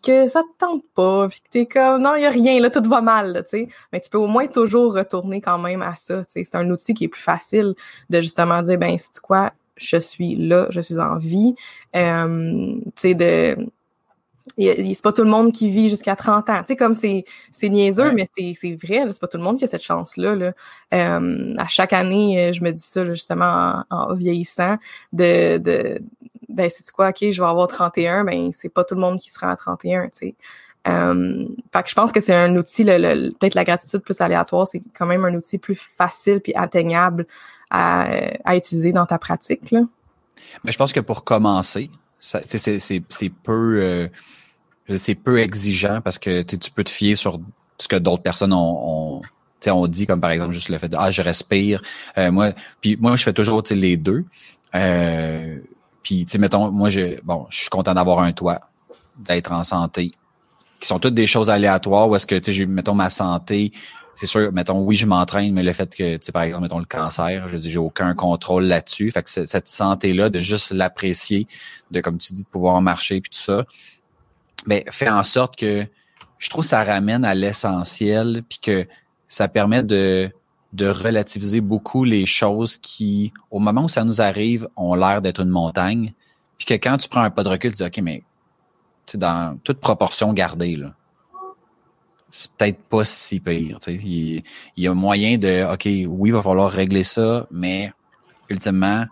puis que ça te tente pas, puis que t'es comme non, il y a rien là, tout va mal, là, tu sais. Mais tu peux au moins toujours retourner quand même à ça, tu sais. C'est un outil qui est plus facile de justement dire ben c'est quoi, je suis là, je suis en vie. Euh, tu sais de c'est pas tout le monde qui vit jusqu'à 30 ans. Tu sais, comme c'est, c'est niaiseux, Ouais. mais c'est, c'est vrai, c'est pas tout le monde qui a cette chance-là. Là. Euh, à chaque année, je me dis ça, là, justement, en, en vieillissant, de, de ben, c'est quoi, OK, je vais avoir 31, ben, c'est pas tout le monde qui sera à 31, tu sais. Euh, fait que je pense que c'est un outil, le, le- peut-être la gratitude plus aléatoire, c'est quand même un outil plus facile puis atteignable à, à utiliser dans ta pratique, là. Mais je pense que pour commencer, c'est peu euh, c'est peu exigeant parce que tu peux te fier sur ce que d'autres personnes ont, ont on dit comme par exemple juste le fait de ah je respire Euh, moi puis moi je fais toujours les deux euh, puis tu sais mettons moi je bon je suis content d'avoir un toit d'être en santé qui sont toutes des choses aléatoires où est-ce que tu sais mettons ma santé c'est sûr, mettons, oui, je m'entraîne, mais le fait que, tu sais, par exemple, mettons le cancer, je dis, j'ai aucun contrôle là-dessus. Fait que cette santé-là, de juste l'apprécier, de, comme tu dis, de pouvoir marcher puis tout ça, ben, fait en sorte que je trouve que ça ramène à l'essentiel puis que ça permet de, de relativiser beaucoup les choses qui, au moment où ça nous arrive, ont l'air d'être une montagne. Puis que quand tu prends un pas de recul, tu dis, OK, mais, tu dans toute proportion gardée, là c'est peut-être pas si pire. tu. Il, y a moyen de, OK, oui, il va falloir régler ça, mais ultimement,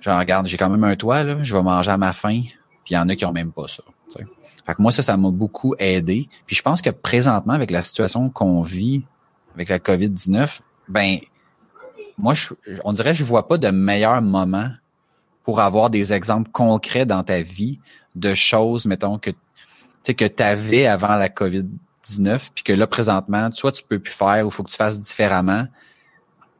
genre, regarde, j'ai quand même un toit, là, je vais manger à ma faim, puis il y en a qui ont même pas ça. Fait que moi, ça, ça m'a beaucoup aidé. Puis je pense que présentement, avec la situation qu'on vit avec la COVID-19, ben, moi, je, on dirait que je vois pas de meilleur moment pour avoir des exemples concrets dans ta vie de choses, mettons, que, que tu avais avant la COVID-19, puis que là, présentement, soit tu peux plus faire ou faut que tu fasses différemment.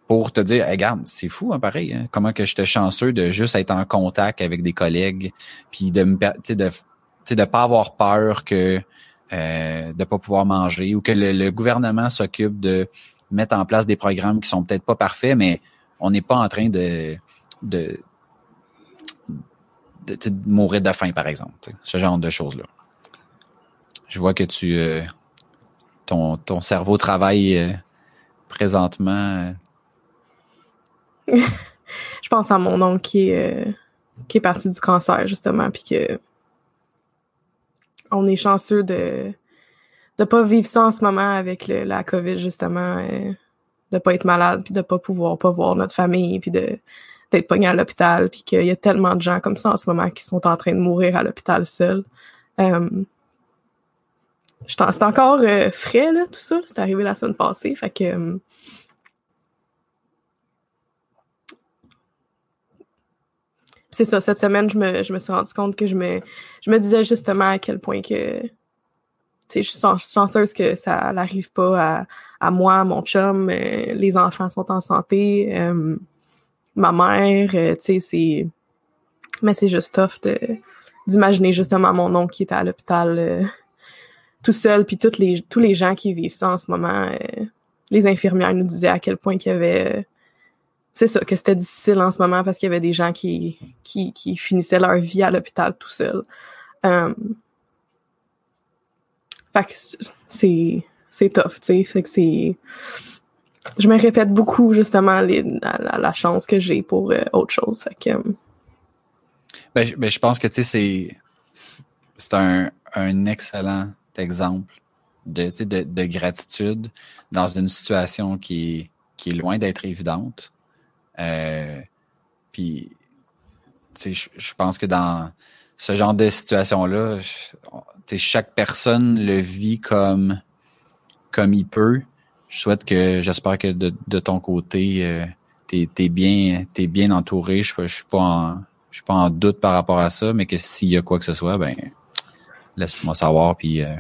pour te dire, regarde, c'est fou, hein, pareil, hein, comment que j'étais chanceux de juste être en contact avec des collègues, puis de me, de, de pas avoir peur que euh, de pas pouvoir manger ou que le, gouvernement s'occupe de mettre en place des programmes qui sont peut-être pas parfaits, mais on n'est pas en train de, de, de, mourir de faim, par exemple. Ce genre de choses-là. Je vois que tu euh, ton, ton cerveau travaille euh, présentement. Euh. Je pense à mon oncle qui est, qui est parti du cancer, justement, puis que on est chanceux de de pas vivre ça en ce moment avec la COVID, justement, de pas être malade, puis de pas pouvoir pas voir notre famille, puis de d'être pogné à l'hôpital, puis qu'il y a tellement de gens comme ça en ce moment qui sont en train de mourir à l'hôpital seuls. Euh, c'est encore euh, frais, là, tout ça. C'est arrivé la semaine passée, fait que... c'est ça, cette semaine, je me, je me suis rendu compte que je me, je me disais justement à quel point que, tu je suis chanceuse que ça n'arrive pas à, à moi, mon chum, euh, les enfants sont en santé, ma mère, tu sais, c'est, mais c'est juste tough de, d'imaginer justement mon oncle qui était à l'hôpital tout seul, puis toutes les, tous les gens qui vivent ça en ce moment, euh, les infirmières nous disaient à quel point qu'il y avait... Euh, c'est ça, que c'était difficile en ce moment parce qu'il y avait des gens qui, qui, finissaient leur vie à l'hôpital tout seul. Um, fait que c'est, c'est tough, tu sais. Fait que c'est... Je me répète beaucoup, justement, la, chance que j'ai pour autre chose. Fait que... Ben, ben, je pense que, tu sais, c'est, c'est un, un excellent exemple de, de, de gratitude dans une situation qui qui est loin d'être évidente. Euh, puis, je, je pense que dans ce genre de situation-là, chaque personne le vit comme comme il peut. Je souhaite que, j'espère que de, de ton côté, euh, t'es es bien, es bien entouré. Je, je suis pas en, je suis pas en doute par rapport à ça, mais que s'il y a quoi que ce soit, ben laisse-moi savoir, puis euh,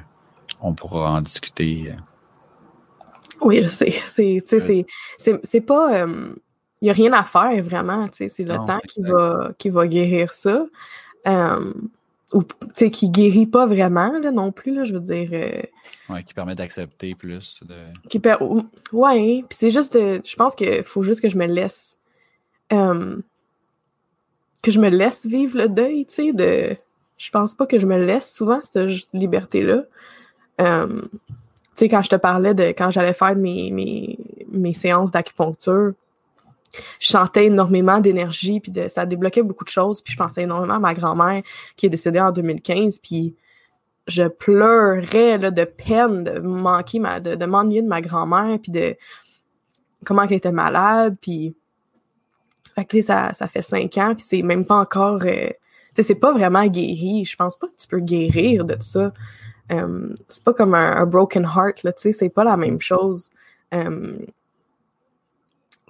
on pourra en discuter. Euh. Oui, je sais. C'est, c'est, c'est, c'est pas. Il n'y a rien à faire vraiment. C'est le temps qui va, qui va guérir ça. Euh, ou qui guérit pas vraiment là, non plus, là, je veux dire. Euh, ouais, qui permet d'accepter plus. De... Qui per... Ouais, puis c'est juste. Je pense qu'il faut juste que je me laisse. que je me laisse vivre le deuil, tu sais, de. Je pense pas que je me laisse souvent cette liberté-là. Tu sais, quand je te parlais de quand j'allais faire mes, mes, mes séances d'acupuncture, je sentais énormément d'énergie, puis de, ça débloquait beaucoup de choses, puis je pensais énormément à ma grand-mère qui est décédée en 2015, puis je pleurais là, de peine de manquer ma, de, de m'ennuyer de ma grand-mère, puis de comment elle était malade, puis fait que, ça, ça fait cinq ans, puis c'est même pas encore... Euh, c'est pas vraiment guéri. Je pense pas que tu peux guérir de ça. Euh, c'est pas comme un, broken heart, là, tu sais, c'est pas la même chose. Euh,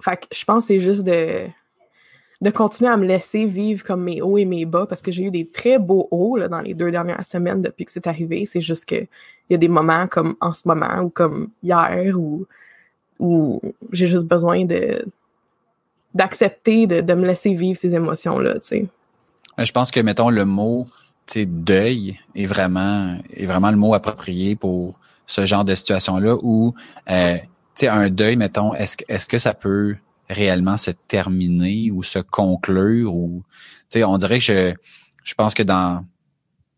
fait que je pense que c'est juste de, de continuer à me laisser vivre comme mes hauts et mes bas parce que j'ai eu des très beaux hauts là, dans les deux dernières semaines depuis que c'est arrivé. C'est juste que il y a des moments comme en ce moment ou comme hier où, j'ai juste besoin de d'accepter de, de me laisser vivre ces émotions-là, sais. Je pense que, mettons, le mot deuil est vraiment est vraiment le mot approprié pour ce genre de situation-là où euh, un deuil, mettons, est-ce est-ce que ça peut réellement se terminer ou se conclure ou on dirait que je, je pense que dans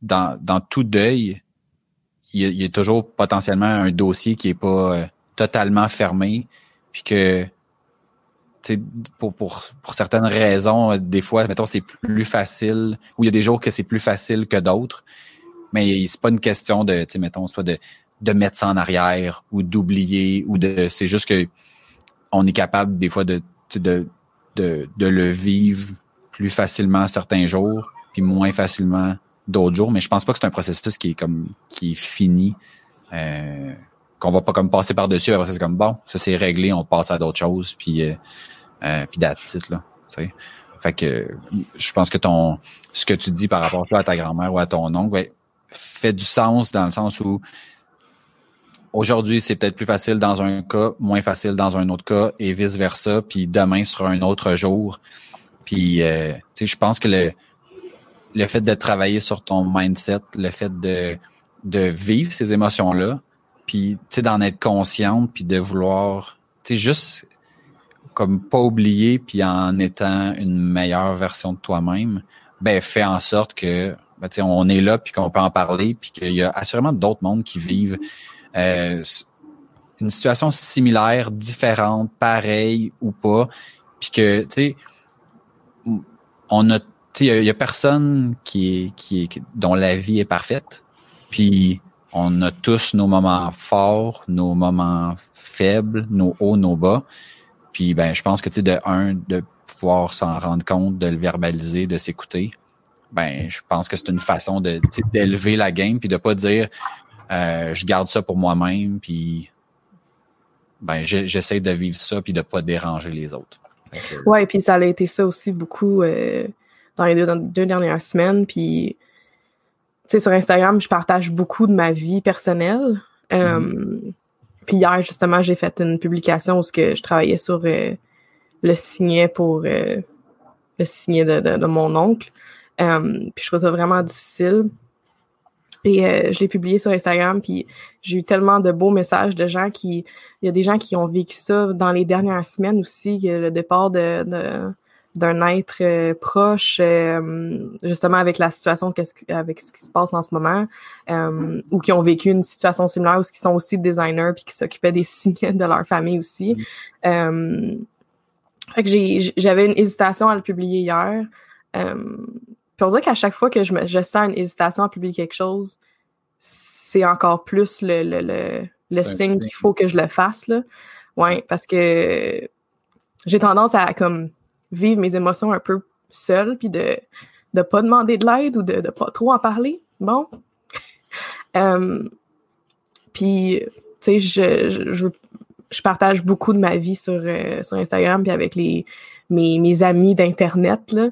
dans, dans tout deuil, il y, a, toujours potentiellement un dossier qui est pas euh, totalement fermé, puis que pour, pour, pour certaines raisons, des fois, mettons, c'est plus facile, ou il y a des jours que c'est plus facile que d'autres, mais c'est pas une question de, tu sais, mettons, soit de, de mettre ça en arrière ou d'oublier ou de, c'est juste que on est capable des fois de, de, de, de le vivre plus facilement certains jours, puis moins facilement d'autres jours. Mais je pense pas que c'est un processus qui est comme qui est fini. Euh, qu'on va pas comme passer par-dessus, après c'est comme bon, ça c'est réglé, on passe à d'autres choses, puis euh, euh, là. sais. Fait que je pense que ton ce que tu dis par rapport à ta grand-mère ou à ton oncle, ouais, fait du sens dans le sens où aujourd'hui, c'est peut-être plus facile dans un cas, moins facile dans un autre cas, et vice versa. Puis demain sera un autre jour. Puis, euh, tu sais, je pense que le le fait de travailler sur ton mindset, le fait de de vivre ces émotions là, puis tu sais d'en être consciente, puis de vouloir, tu sais juste comme pas oublier, puis en étant une meilleure version de toi-même, ben fait en sorte que ben, on est là, puis qu'on peut en parler, puis qu'il y a assurément d'autres mondes qui vivent euh, une situation similaire, différente, pareille ou pas, puis que tu sais on a il y, a personne qui qui dont la vie est parfaite. Puis on a tous nos moments forts, nos moments faibles, nos hauts, nos bas. Puis ben je pense que tu sais de un de pouvoir s'en rendre compte, de le verbaliser, de s'écouter. Ben je pense que c'est une façon de d'élever la game puis de pas dire euh, je garde ça pour moi-même puis ben j'essaie de vivre ça puis de pas déranger les autres. Ouais, puis ça a été ça aussi beaucoup euh, dans les deux, dernières semaines. Puis, tu sais, sur Instagram, je partage beaucoup de ma vie personnelle. Euh, mm-hmm. puis hier, justement, j'ai fait une publication où ce que je travaillais sur euh, le signet pour euh, le signet de, de, mon oncle. puis je trouve ça vraiment difficile. Et je l'ai publié sur Instagram, puis j'ai eu tellement de beaux messages de gens qui... Il y a des gens qui ont vécu ça dans les dernières semaines aussi, le départ de, de d'un être euh, proche, euh, justement avec la situation, avec ce qui se passe en ce moment, euh, ou qui ont vécu une situation similaire, ou qui sont aussi designers puis qui s'occupaient des signes de leur famille aussi. Mm. fait que j'avais une hésitation à le publier hier. Puis on dirait qu'à chaque fois que je, me, je sens une hésitation à publier quelque chose, c'est encore plus le, le, le, le signe qu'il faut que je le fasse là. Ouais, parce que j'ai tendance à comme vivre mes émotions un peu seule, puis de de pas demander de l'aide ou de, de pas trop en parler. Bon. puis, tu sais, je, je, je, partage beaucoup de ma vie sur, euh, sur Instagram, puis avec les mes, mes amis d'Internet, là.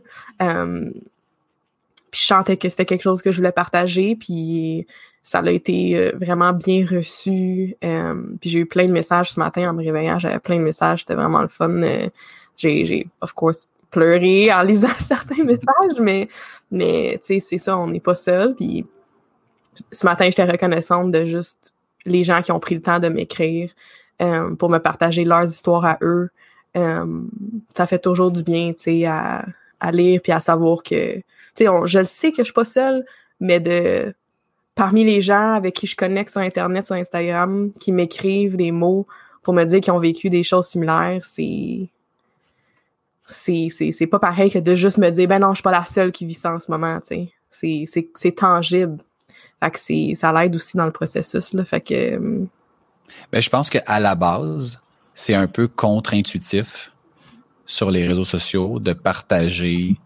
Puis je sentais que c'était quelque chose que je voulais partager, puis ça a été euh, vraiment bien reçu. Euh, puis j'ai eu plein de messages ce matin en me réveillant, j'avais plein de messages, c'était vraiment le fun j'ai, j'ai, of course, pleuré en lisant certains messages, mais, mais, tu sais, c'est ça, on n'est pas seul. Puis ce matin, j'étais reconnaissante de juste les gens qui ont pris le temps de m'écrire euh, pour me partager leurs histoires à eux. Euh, ça fait toujours du bien, tu sais, à, à lire puis à savoir que, tu sais, je le sais que je suis pas seule, mais de parmi les gens avec qui je connecte sur Internet, sur Instagram, qui m'écrivent des mots pour me dire qu'ils ont vécu des choses similaires, c'est c'est pas pareil que de juste me dire ben non je suis pas la seule qui vit ça en ce moment tu sais. C'est c'est tangible. Fait que ça l'aide aussi dans le processus là. Fait que euh, ben je pense que à la base c'est un peu contre-intuitif sur les réseaux sociaux de partager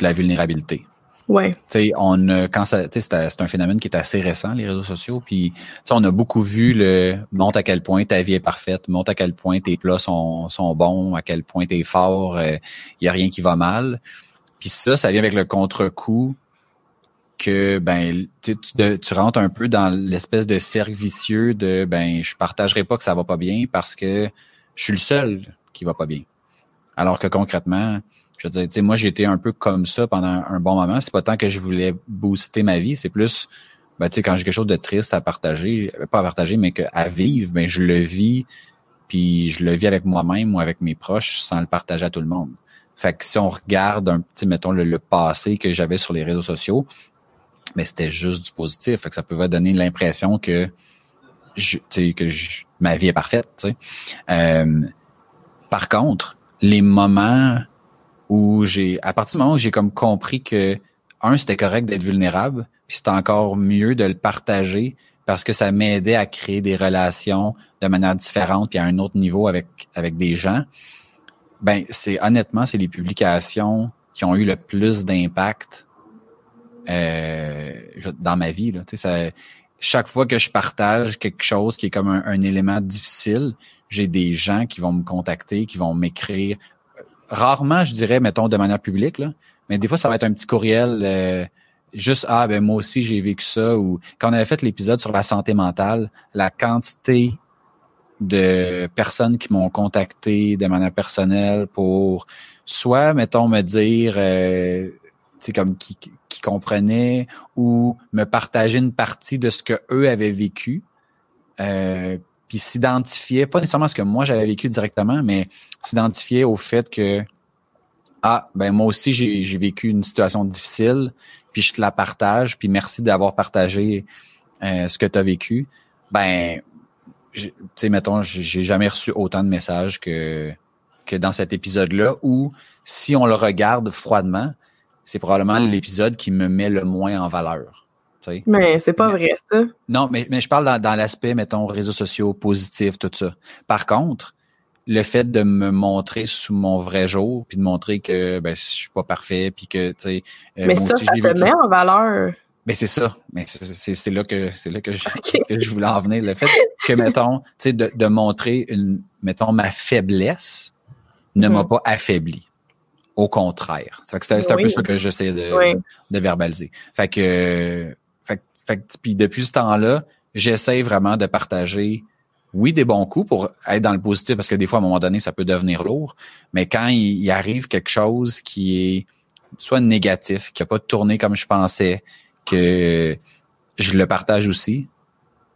la vulnérabilité Ouais. Tu sais, on quand ça, c'est un phénomène qui est assez récent les réseaux sociaux. Puis, on a beaucoup vu le montre à quel point ta vie est parfaite, montre à quel point tes plats sont, sont bons, à quel point t'es fort, il euh, y a rien qui va mal. Puis ça, ça vient avec le contre-coup que ben tu, tu rentres un peu dans l'espèce de cercle vicieux de ben je partagerai pas que ça va pas bien parce que je suis le seul qui va pas bien. Alors que concrètement, je veux dire, tu sais, moi, j'ai été un peu comme ça pendant un, bon moment. C'est pas tant que je voulais booster ma vie, c'est plus, ben, tu sais, quand j'ai quelque chose de triste à partager, pas à partager, mais que à vivre, ben, je le vis, puis je le vis avec moi-même ou avec mes proches sans le partager à tout le monde. Fait que si on regarde un petit, mettons, le, passé que j'avais sur les réseaux sociaux, mais ben, c'était juste du positif. Fait que ça pouvait donner l'impression que je, que ma vie est parfaite. Euh, par contre, les moments où j'ai, à partir du moment où j'ai comme compris que, un, c'était correct d'être vulnérable, puis c'était encore mieux de le partager parce que ça m'aidait à créer des relations de manière différente puis à un autre niveau avec, avec des gens. Ben, c'est honnêtement, c'est les publications qui ont eu le plus d'impact euh, dans ma vie. Là. Tu sais, ça, chaque fois que je partage quelque chose qui est comme un, un élément difficile, j'ai des gens qui vont me contacter, qui vont m'écrire rarement, je dirais, mettons, de manière publique, là, mais des fois, ça va être un petit courriel euh, juste ah ben moi aussi j'ai vécu ça ou quand on avait fait l'épisode sur la santé mentale, la quantité de personnes qui m'ont contacté de manière personnelle pour soit mettons me dire euh, comme qui, qui comprenaient ou me partager une partie de ce que eux avaient vécu euh, puis s'identifier pas nécessairement ce que moi j'avais vécu directement mais s'identifier au fait que ah ben moi aussi j'ai vécu une situation difficile puis je te la partage puis merci d'avoir partagé euh, ce que tu as vécu. Ben tu sais mettons j'ai jamais reçu autant de messages que que dans cet épisode là où si on le regarde froidement c'est probablement l'épisode qui me met le moins en valeur mais c'est pas vrai ça non mais mais je parle dans, dans l'aspect mettons réseaux sociaux positifs tout ça par contre le fait de me montrer sous mon vrai jour, puis de montrer que ben, je suis pas parfait, puis que tu sais. Euh, mais ça, ça te met en valeur. Mais c'est ça. Mais c'est là que c'est là que je, que je, voulais en venir. Le fait que mettons, tu sais, de, de, montrer une, mettons, ma faiblesse ne m'a mm. pas affaibli. Au contraire. C'est un peu ça que j'essaie de, de verbaliser. Fait que, fait, fait puis depuis ce temps-là, j'essaie vraiment de partager oui, des bons coups pour être dans le positif, parce que des fois, à un moment donné, ça peut devenir lourd. Mais quand il, arrive quelque chose qui est soit négatif, qui n'a pas tourné comme je pensais, que je le partage aussi.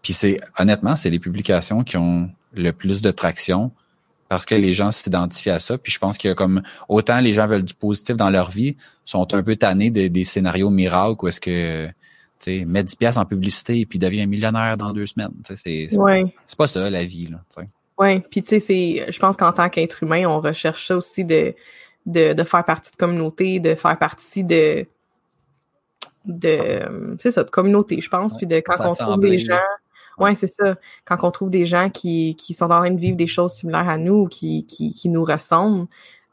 Puis c'est honnêtement, c'est les publications qui ont le plus de traction parce que les gens s'identifient à ça. Puis je pense que comme autant les gens veulent du positif dans leur vie, sont un peu tannés des scénarios miracles où est-ce que sais, mets 10 pièces en publicité et puis deviens millionnaire dans deux semaines. C'est c'est pas ça la vie. Là, oui, puis tu sais, c'est je pense qu'en tant qu'être humain, on recherche ça aussi de, de, de faire partie de communauté, de faire partie de de c'est ça, de communauté, je pense, puis de quand on trouve des gens. Ouais, c'est ça. Quand on trouve des gens qui, qui sont en train de vivre des choses similaires à nous, qui, qui, qui nous ressemblent,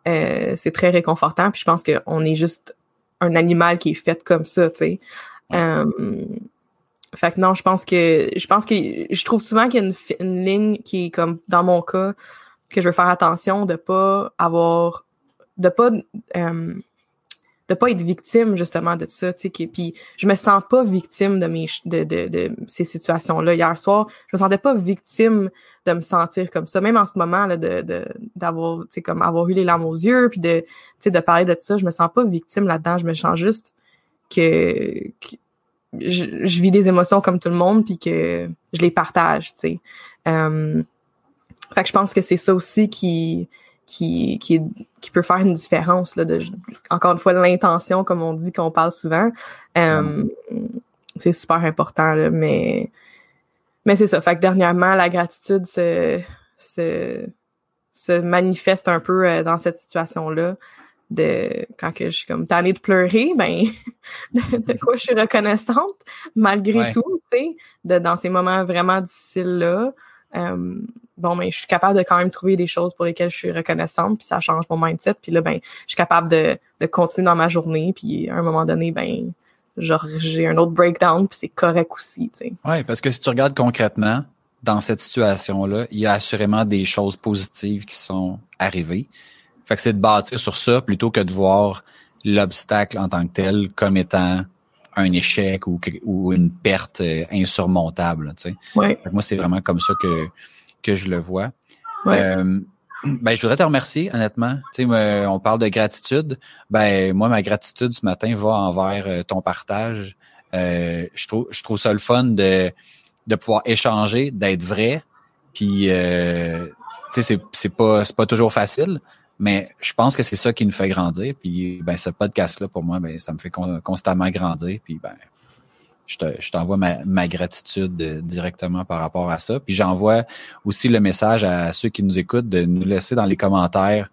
euh, c'est très réconfortant. Puis je pense qu'on est juste un animal qui est fait comme ça, tu sais. Euh, fait que non, je pense que je pense que je trouve souvent qu'il y a une, ligne qui est comme dans mon cas que je veux faire attention de pas avoir de pas euh, de pas être victime justement de ça, tu sais, puis je me sens pas victime de mes de, de, de ces situations là. Hier soir, je me sentais pas victime de me sentir comme ça, même en ce moment là, de d'avoir, tu sais, comme avoir eu les larmes aux yeux, puis de, tu sais, de parler de ça, je me sens pas victime là-dedans, je me sens juste que, je, vis des émotions comme tout le monde puis que je les partage, tu sais. Euh, fait que je pense que c'est ça aussi qui qui qui, qui peut faire une différence là de encore une fois l'intention comme on dit qu'on parle souvent. Euh, c'est super important là, mais mais c'est ça. Fait que dernièrement la gratitude se se se manifeste un peu euh, dans cette situation là de quand que je suis comme tannée de pleurer, ben de, quoi je suis reconnaissante malgré tout, tu sais, de dans ces moments vraiment difficiles là. Euh, bon, ben je suis capable de quand même trouver des choses pour lesquelles je suis reconnaissante, puis ça change mon mindset, puis là ben je suis capable de, de continuer dans ma journée, puis à un moment donné ben genre j'ai un autre breakdown, puis c'est correct aussi, tu sais. Ouais, parce que si tu regardes concrètement dans cette situation là, il y a assurément des choses positives qui sont arrivées fait que c'est de bâtir sur ça plutôt que de voir l'obstacle en tant que tel comme étant un échec ou, ou une perte euh, insurmontable. Tu sais. Ouais. Moi, c'est vraiment comme ça que, que je le vois. Euh, ben, je voudrais te remercier, honnêtement. Tu sais, on parle de gratitude. Ben, moi, ma gratitude ce matin va envers euh, ton partage. Euh, je trouve, je trouve ça le fun de, de pouvoir échanger, d'être vrai. Puis, euh, tu sais, c'est, c'est pas, c'est pas toujours facile, mais je pense que c'est ça qui nous fait grandir. Puis ben ce podcast-là, pour moi, ben ça me fait constamment grandir. Puis ben je t'envoie ma, ma, gratitude euh, directement par rapport à ça. Puis j'envoie aussi le message à ceux qui nous écoutent de nous laisser dans les commentaires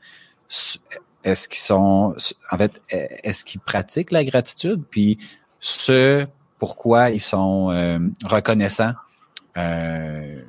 est-ce qu'ils sont en fait est-ce qu'ils pratiquent la gratitude? Puis ce pourquoi ils sont euh, reconnaissants euh,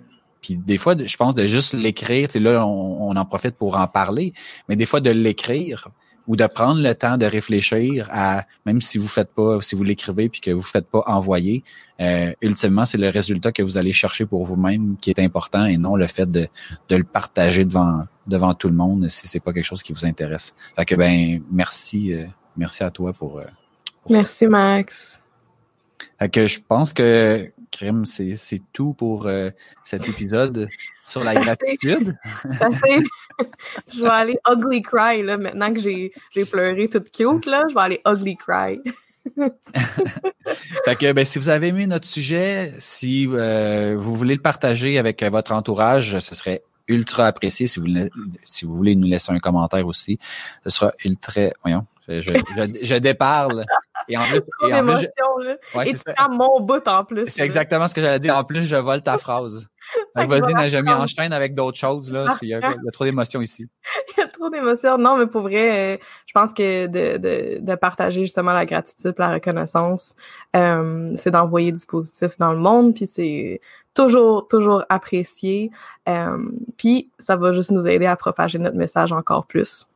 puis des fois, je pense de juste l'écrire, là, on, on, en profite pour en parler, mais des fois de l'écrire ou de prendre le temps de réfléchir à, même si vous faites pas, si vous l'écrivez puis que vous faites pas envoyer, euh, ultimement, c'est le résultat que vous allez chercher pour vous-même qui est important et non le fait de, de le partager devant devant tout le monde si c'est pas quelque chose qui vous intéresse. Fait que ben merci, euh, merci à toi pour. Euh, merci Max. Fait que je pense que crime, c'est c'est tout pour euh, cet épisode sur la gratitude. Je vais aller ugly cry là maintenant que j'ai j'ai pleuré toute cute là, je vais aller ugly cry. fait que ben, si vous avez aimé notre sujet, si euh, vous voulez le partager avec votre entourage, ce serait ultra apprécié. Si vous, si vous voulez nous laisser un commentaire aussi, ce sera ultra. Voyons, je, je, je, déparle. Et en plus, et en plus je... ouais, et tu prends mon bout en plus. C'est exactement ce que j'allais dire. En plus, je vole ta phrase. Vas-y, n'a jamais enchaîne avec d'autres choses, là, parce qu'il y, a trop d'émotions ici. Il y a trop d'émotions. Non, mais pour vrai, euh, je pense que de, de, de, partager justement la gratitude, la reconnaissance, euh, c'est d'envoyer du positif dans le monde, puis c'est toujours, toujours apprécié. Euh, puis ça va juste nous aider à propager notre message encore plus.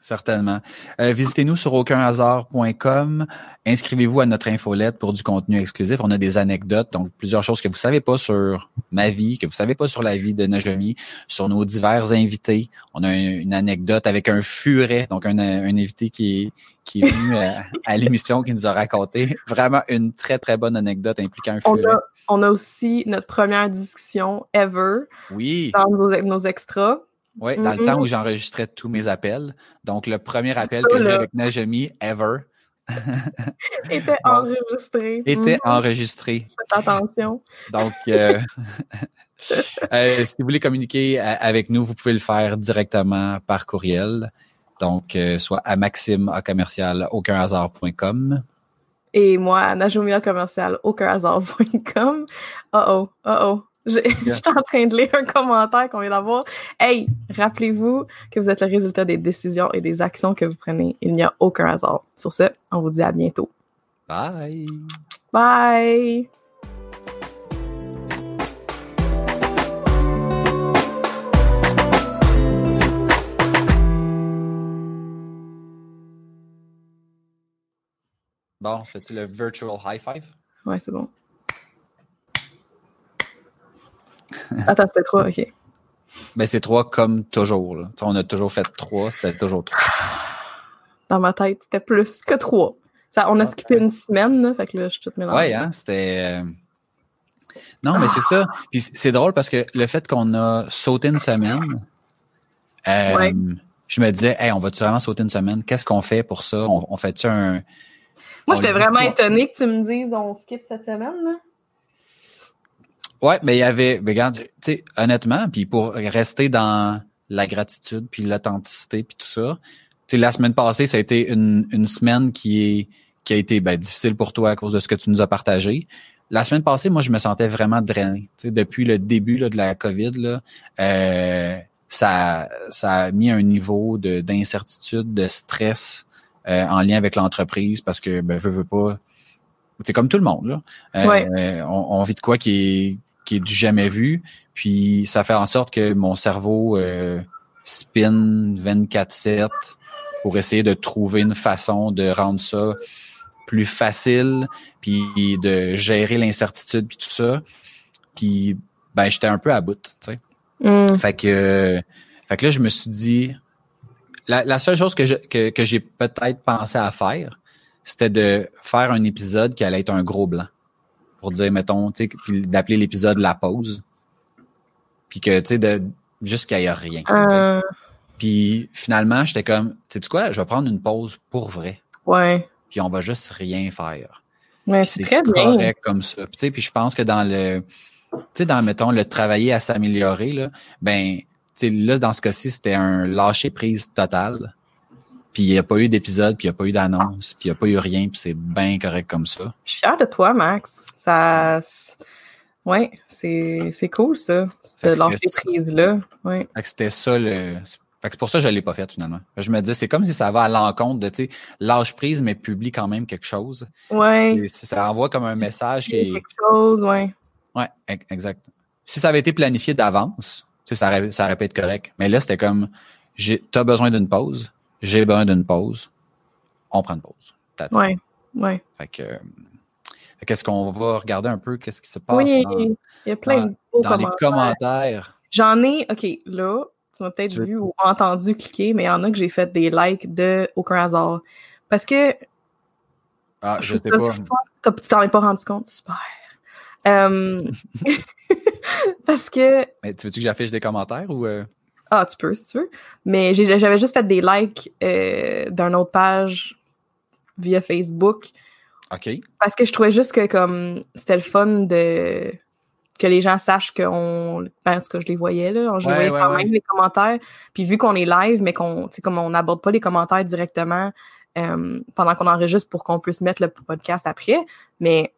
Certainement. Euh, visitez-nous sur aucunhasard.com. Inscrivez-vous à notre infolette pour du contenu exclusif. On a des anecdotes, donc plusieurs choses que vous savez pas sur ma vie, que vous savez pas sur la vie de Najami, sur nos divers invités. On a une, anecdote avec un furet, donc un, invité qui est, qui est venu à, l'émission, qui nous a raconté vraiment une très, très bonne anecdote impliquant un furet. On a, aussi notre première discussion ever. Oui. Dans nos, nos extras. Oui, dans le temps où j'enregistrais tous mes appels. Donc, le premier appel que j'ai avec Najami ever. était enregistré. Était enregistré. Faites attention. Donc, euh, euh, si vous voulez communiquer euh, avec nous, vous pouvez le faire directement par courriel. Donc, soit à maxime à commercial aucunhasard.com. Et moi, à najomia commercial aucunhasard.com. Oh oh, oh oh. J'étais en train de lire un commentaire qu'on vient d'avoir. Hey, rappelez-vous que vous êtes le résultat des décisions et des actions que vous prenez. Il n'y a aucun hasard. Sur ce, on vous dit à bientôt. Bye. Bye. Bon, fais-tu le virtual high five? Ouais, c'est bon. Attends, c'était trois, ok. Ben, c'est trois comme toujours. Là. on a toujours fait trois, c'était toujours trois. Dans ma tête, c'était plus que trois. Ça, on a skippé une semaine, là, fait que là, je suis toute mélangée. Ouais, hein, c'était... Euh, non, mais c'est ça. Puis c'est drôle parce que le fait qu'on a sauté une semaine, euh, je me disais, hey, on va-tu vraiment sauter une semaine? Qu'est-ce qu'on fait pour ça? On, fait-tu un... Moi, j'étais vraiment étonnée que tu me dises on skip cette semaine, là. Ouais, mais il y avait, mais regarde, tu sais, honnêtement, puis pour rester dans la gratitude, puis l'authenticité, puis tout ça, tu sais, la semaine passée, ça a été une, une semaine qui est qui a été ben, difficile pour toi à cause de ce que tu nous as partagé. La semaine passée, moi, je me sentais vraiment drainé. Tu sais, depuis le début là, de la COVID, là, euh, ça, ça a mis un niveau de d'incertitude, de stress euh, en lien avec l'entreprise parce que ben, veux, veux pas. C'est comme tout le monde là. Euh, on, on, vit de quoi qui est qui est du jamais vu. Puis ça fait en sorte que mon cerveau euh, spin 24/7 pour essayer de trouver une façon de rendre ça plus facile, puis de gérer l'incertitude puis tout ça. Puis ben j'étais un peu à bout, tu sais. Mm. Fait que fait que là je me suis dit la, seule chose que que, que j'ai peut-être pensé à faire, c'était de faire un épisode qui allait être un gros blanc pour dire, mettons, tu sais, d'appeler l'épisode la pause. Puis que, tu sais, qu'il n'y ait rien. Euh... Puis finalement, j'étais comme, tu sais quoi, je vais prendre une pause pour vrai. Ouais. Puis on va juste rien faire. Ouais, c'est très correct comme ça. Puis, tu sais, puis je pense que dans le, tu sais, dans, mettons, le travailler à s'améliorer, là, ben, tu sais, là, dans ce cas-ci, c'était un lâcher prise total. Puis il n'y a pas eu d'épisode, puis il n'y a pas eu d'annonce, puis il n'y a pas eu rien, puis c'est bien correct comme ça. Je suis fière de toi, Max. Ça. Ouais, c'est, c'est cool ça, cette l'entreprise-là. Ouais. C'était ça le. Fait que c'est pour ça que je l'ai pas fait finalement. Je me dis, c'est comme si ça va à l'encontre de, tu sais, lâche prise, mais publie quand même quelque chose. Ouais. ça envoie comme un message qui est... Quelque chose, ouais. Ouais, exact. Si ça avait été planifié d'avance, tu sais, ça aurait, ça aurait pu être correct. Mais là, c'était comme, j'ai, t'as besoin d'une pause j'ai besoin d'une pause, on prend une pause. Ouais, ouais. Fait que, qu'est-ce qu'on va regarder un peu, qu'est-ce qui se passe oui, il y a plein de beaux dans les commentaires. J'en ai, ok, là, tu m'as peut-être vu ou entendu cliquer, mais il y en a que j'ai fait des likes de aucun hasard. Parce que Ah, je, sais pas. Tu t'en es pas rendu compte? Super. Euh, parce que. Mais tu veux-tu que j'affiche des commentaires ou. Euh? Ah, tu peux si tu veux. Mais j'avais juste fait des likes euh, d'une autre page via Facebook. OK. Parce que je trouvais juste que comme c'était le fun de que les gens sachent qu'on ben, en tout cas je les voyais là je voyais quand même les commentaires puis vu qu'on est live mais qu'on tu sais comme on n'aborde pas les commentaires directement euh, pendant qu'on enregistre pour qu'on puisse mettre le podcast après mais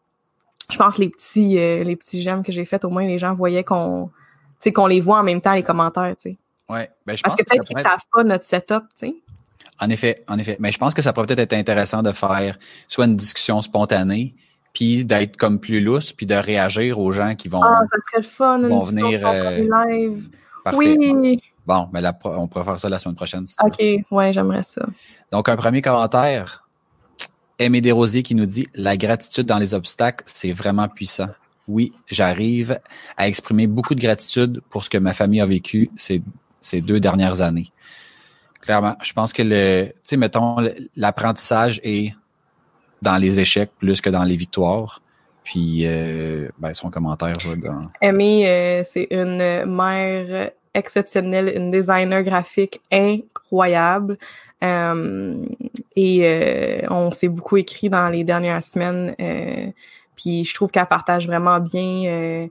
je pense les petits euh, les petits j'aime que j'ai fait au moins les gens voyaient qu'on tu sais qu'on les voit en même temps les commentaires tu sais ouais ben je parce que peut-être qu'ils savent pas notre setup tu sais en effet en effet mais je pense que ça pourrait peut-être être intéressant de faire soit une discussion spontanée puis d'être comme plus lousse, puis de réagir aux gens qui vont, ah, ça serait le fun, vont venir euh, live. Parfait. Oui. Bon, mais là, on pourrait faire ça la semaine prochaine. Si OK, ouais, j'aimerais ça. Donc, un premier commentaire. Aimé Desrosiers qui nous dit La gratitude dans les obstacles, c'est vraiment puissant. Oui, j'arrive à exprimer beaucoup de gratitude pour ce que ma famille a vécu ces deux dernières années. Clairement, je pense que le, tu sais, mettons, l'apprentissage est dans les échecs plus que dans les victoires. Puis, euh, ben, son commentaire, je. Amy, euh, c'est une mère exceptionnelle, une designer graphique incroyable. Euh, et on s'est beaucoup écrit dans les dernières semaines. puis je trouve qu'elle partage vraiment bien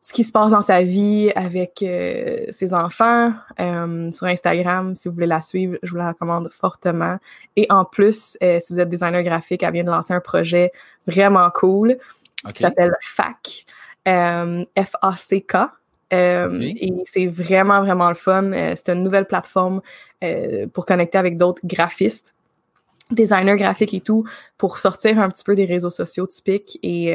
ce qui se passe dans sa vie avec euh, ses enfants euh, sur Instagram. Si vous voulez la suivre, je vous la recommande fortement. Et en plus, euh, si vous êtes designer graphique, elle vient de lancer un projet vraiment cool qui s'appelle FAC, F-A-C-K. Et c'est vraiment, vraiment le fun. c'est une nouvelle plateforme pour connecter avec d'autres graphistes designers graphiques et tout, pour sortir un petit peu des réseaux sociaux typiques et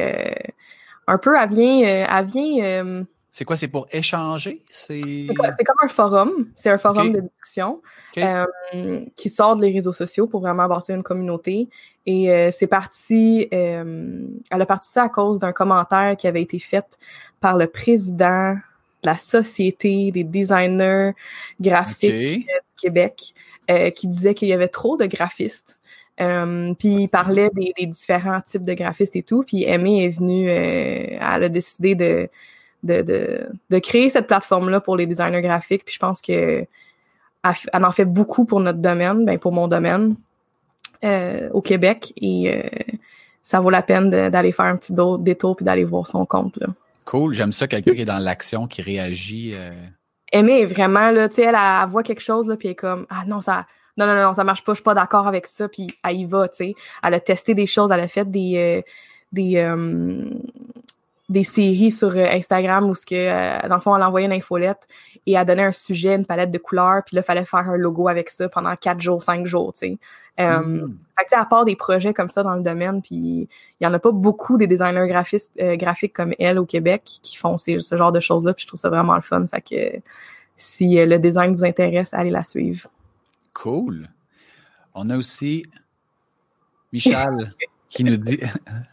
un peu, elle vient, euh, elle vient. Euh, c'est quoi, c'est pour échanger? C'est comme un forum. C'est un forum de discussion euh, qui sort des réseaux sociaux pour vraiment bâtir une communauté. Et c'est parti, elle a parti ça à cause d'un commentaire qui avait été fait par le président de la Société des designers graphiques du Québec, qui disait qu'il y avait trop de graphistes euh, puis il parlait des, des, différents types de graphistes et tout. Puis Aimée est venue, euh, elle a décidé de, de, de, de créer cette plateforme-là pour les designers graphiques. Puis je pense que elle, en fait beaucoup pour notre domaine, ben pour mon domaine euh, au Québec. Et euh, ça vaut la peine d'aller faire un petit détour puis d'aller voir son compte. Là. Cool, j'aime ça, quelqu'un qui est dans l'action, qui réagit. Euh... Aimée est vraiment là, tu sais, elle, elle, voit quelque chose là, puis elle est comme ah non ça non, non, non, ça marche pas, je suis pas d'accord avec ça, puis elle y va, tu sais. Elle a testé des choses, elle a fait des euh, des euh, des séries sur euh, Instagram où ce que dans le fond elle a envoyé une infolette et elle a donné un sujet, une palette de couleurs, puis là il fallait faire un logo avec ça pendant quatre jours, cinq jours, tu sais. Mm. Fait que, à part des projets comme ça dans le domaine, puis il y en a pas beaucoup des designers graphistes graphiques comme elle au Québec qui font ce genre de choses là, puis je trouve ça vraiment le fun. Fait que si le design vous intéresse, allez la suivre. Cool. On a aussi Michel qui nous dit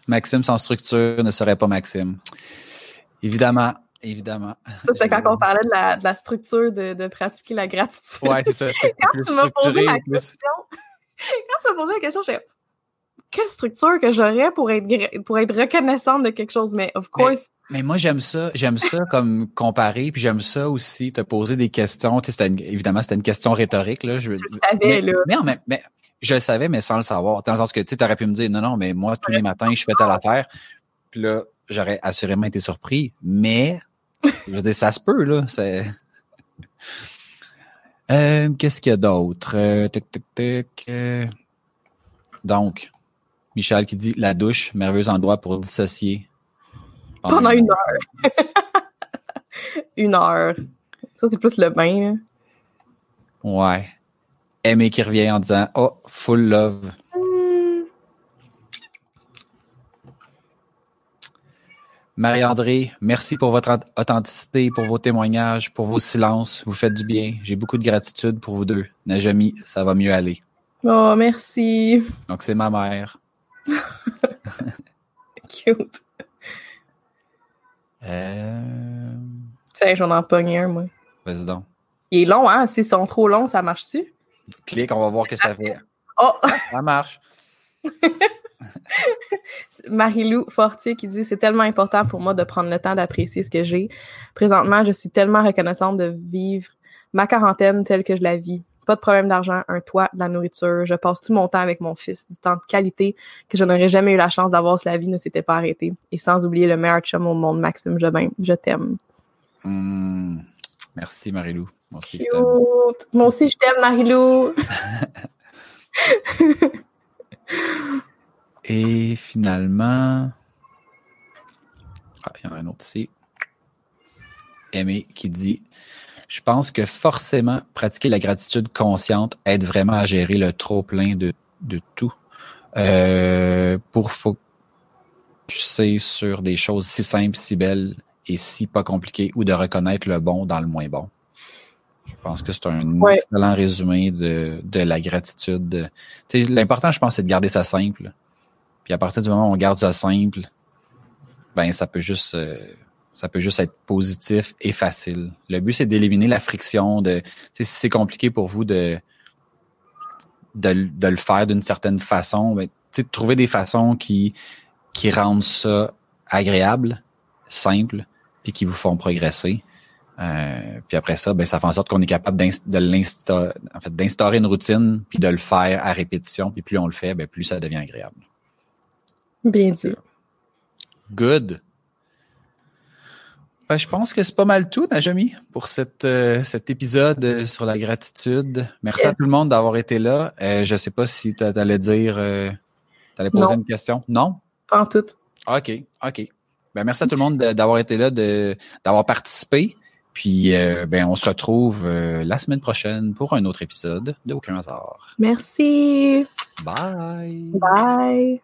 Maxime sans structure ne serait pas Maxime. Évidemment, évidemment. Ça, c'était quand on parlait de la, structure de, pratiquer la gratitude. Ouais, c'est ça. quand tu m'as posé la question, quand tu m'as posé la question, j'ai quelle structure que j'aurais pour être pour être reconnaissante de quelque chose mais of course. mais, moi j'aime ça j'aime ça comme comparer puis j'aime ça aussi te poser des questions. Tu sais évidemment c'était une question rhétorique là je, savais là. mais, mais, je le savais mais sans le savoir. Dans le sens que tu aurais pu me dire non non mais moi tous les matins je fais telle affaire puis là j'aurais assurément été surpris mais je veux dire ça se peut là c'est euh, qu'est-ce qu'il y a d'autre? Euh, euh, donc Michel qui dit la douche, merveilleux endroit pour dissocier. Pendant, une heure. une heure. Ça, c'est plus le bain. Ouais. Aimé qui revient en disant Oh, full love. Marie-André, merci pour votre authenticité, pour vos témoignages, pour vos silences. Vous faites du bien. J'ai beaucoup de gratitude pour vous deux. Najami, ça va mieux aller. Oh, merci. Donc, c'est ma mère. Cute. Euh... Tiens, j'en ai pogné un, moi. Vas-y donc. Il est long, hein? S'ils sont trop longs, ça marche-tu? Clique, on va voir que ça fait. Oh! Ça marche. Marie-Lou Fortier qui dit c'est tellement important pour moi de prendre le temps d'apprécier ce que j'ai. Présentement, je suis tellement reconnaissante de vivre ma quarantaine telle que je la vis. Pas de problème d'argent, un toit, de la nourriture. Je passe tout mon temps avec mon fils, du temps de qualité que je n'aurais jamais eu la chance d'avoir si la vie ne s'était pas arrêtée. Et sans oublier le meilleur chum au monde, Maxime Jobin. Je t'aime. Hmm. Merci, Marie-Lou. Moi aussi, je t'aime. Moi aussi, je t'aime, Marie-Lou. Et finalement, ah, il y en a un autre ici. Aimé qui dit Je pense que forcément, pratiquer la gratitude consciente aide vraiment à gérer le trop-plein de, de tout. Euh, pour focuser sur des choses si simples, si belles et si pas compliquées, ou de reconnaître le bon dans le moins bon. Je pense que c'est un excellent résumé de, de la gratitude. L'important, je pense, c'est de garder ça simple. Puis à partir du moment où on garde ça simple, ben ça peut juste euh, ça peut juste être positif et facile. Le but, c'est d'éliminer la friction de si c'est compliqué pour vous de, de, de le faire d'une certaine façon, ben, de trouver des façons qui, qui rendent ça agréable, simple, puis qui vous font progresser. Euh, puis après ça, ben, ça fait en sorte qu'on est capable de l'instaurer, en fait, d'instaurer une routine, puis de le faire à répétition. Puis plus on le fait, ben, plus ça devient agréable. Bien dit. Good. Ben, je pense que c'est pas mal tout, Najami, pour cette, euh, cet épisode sur la gratitude. Merci à tout le monde d'avoir été là. Euh, je sais pas si tu allais dire, euh, tu allais poser une question. Non? Pas en tout. OK, OK. Ben, merci à tout le monde d'avoir été là, d'avoir participé. Puis, euh, ben, on se retrouve euh, la semaine prochaine pour un autre épisode de Aucun hasard. Merci. Bye. Bye.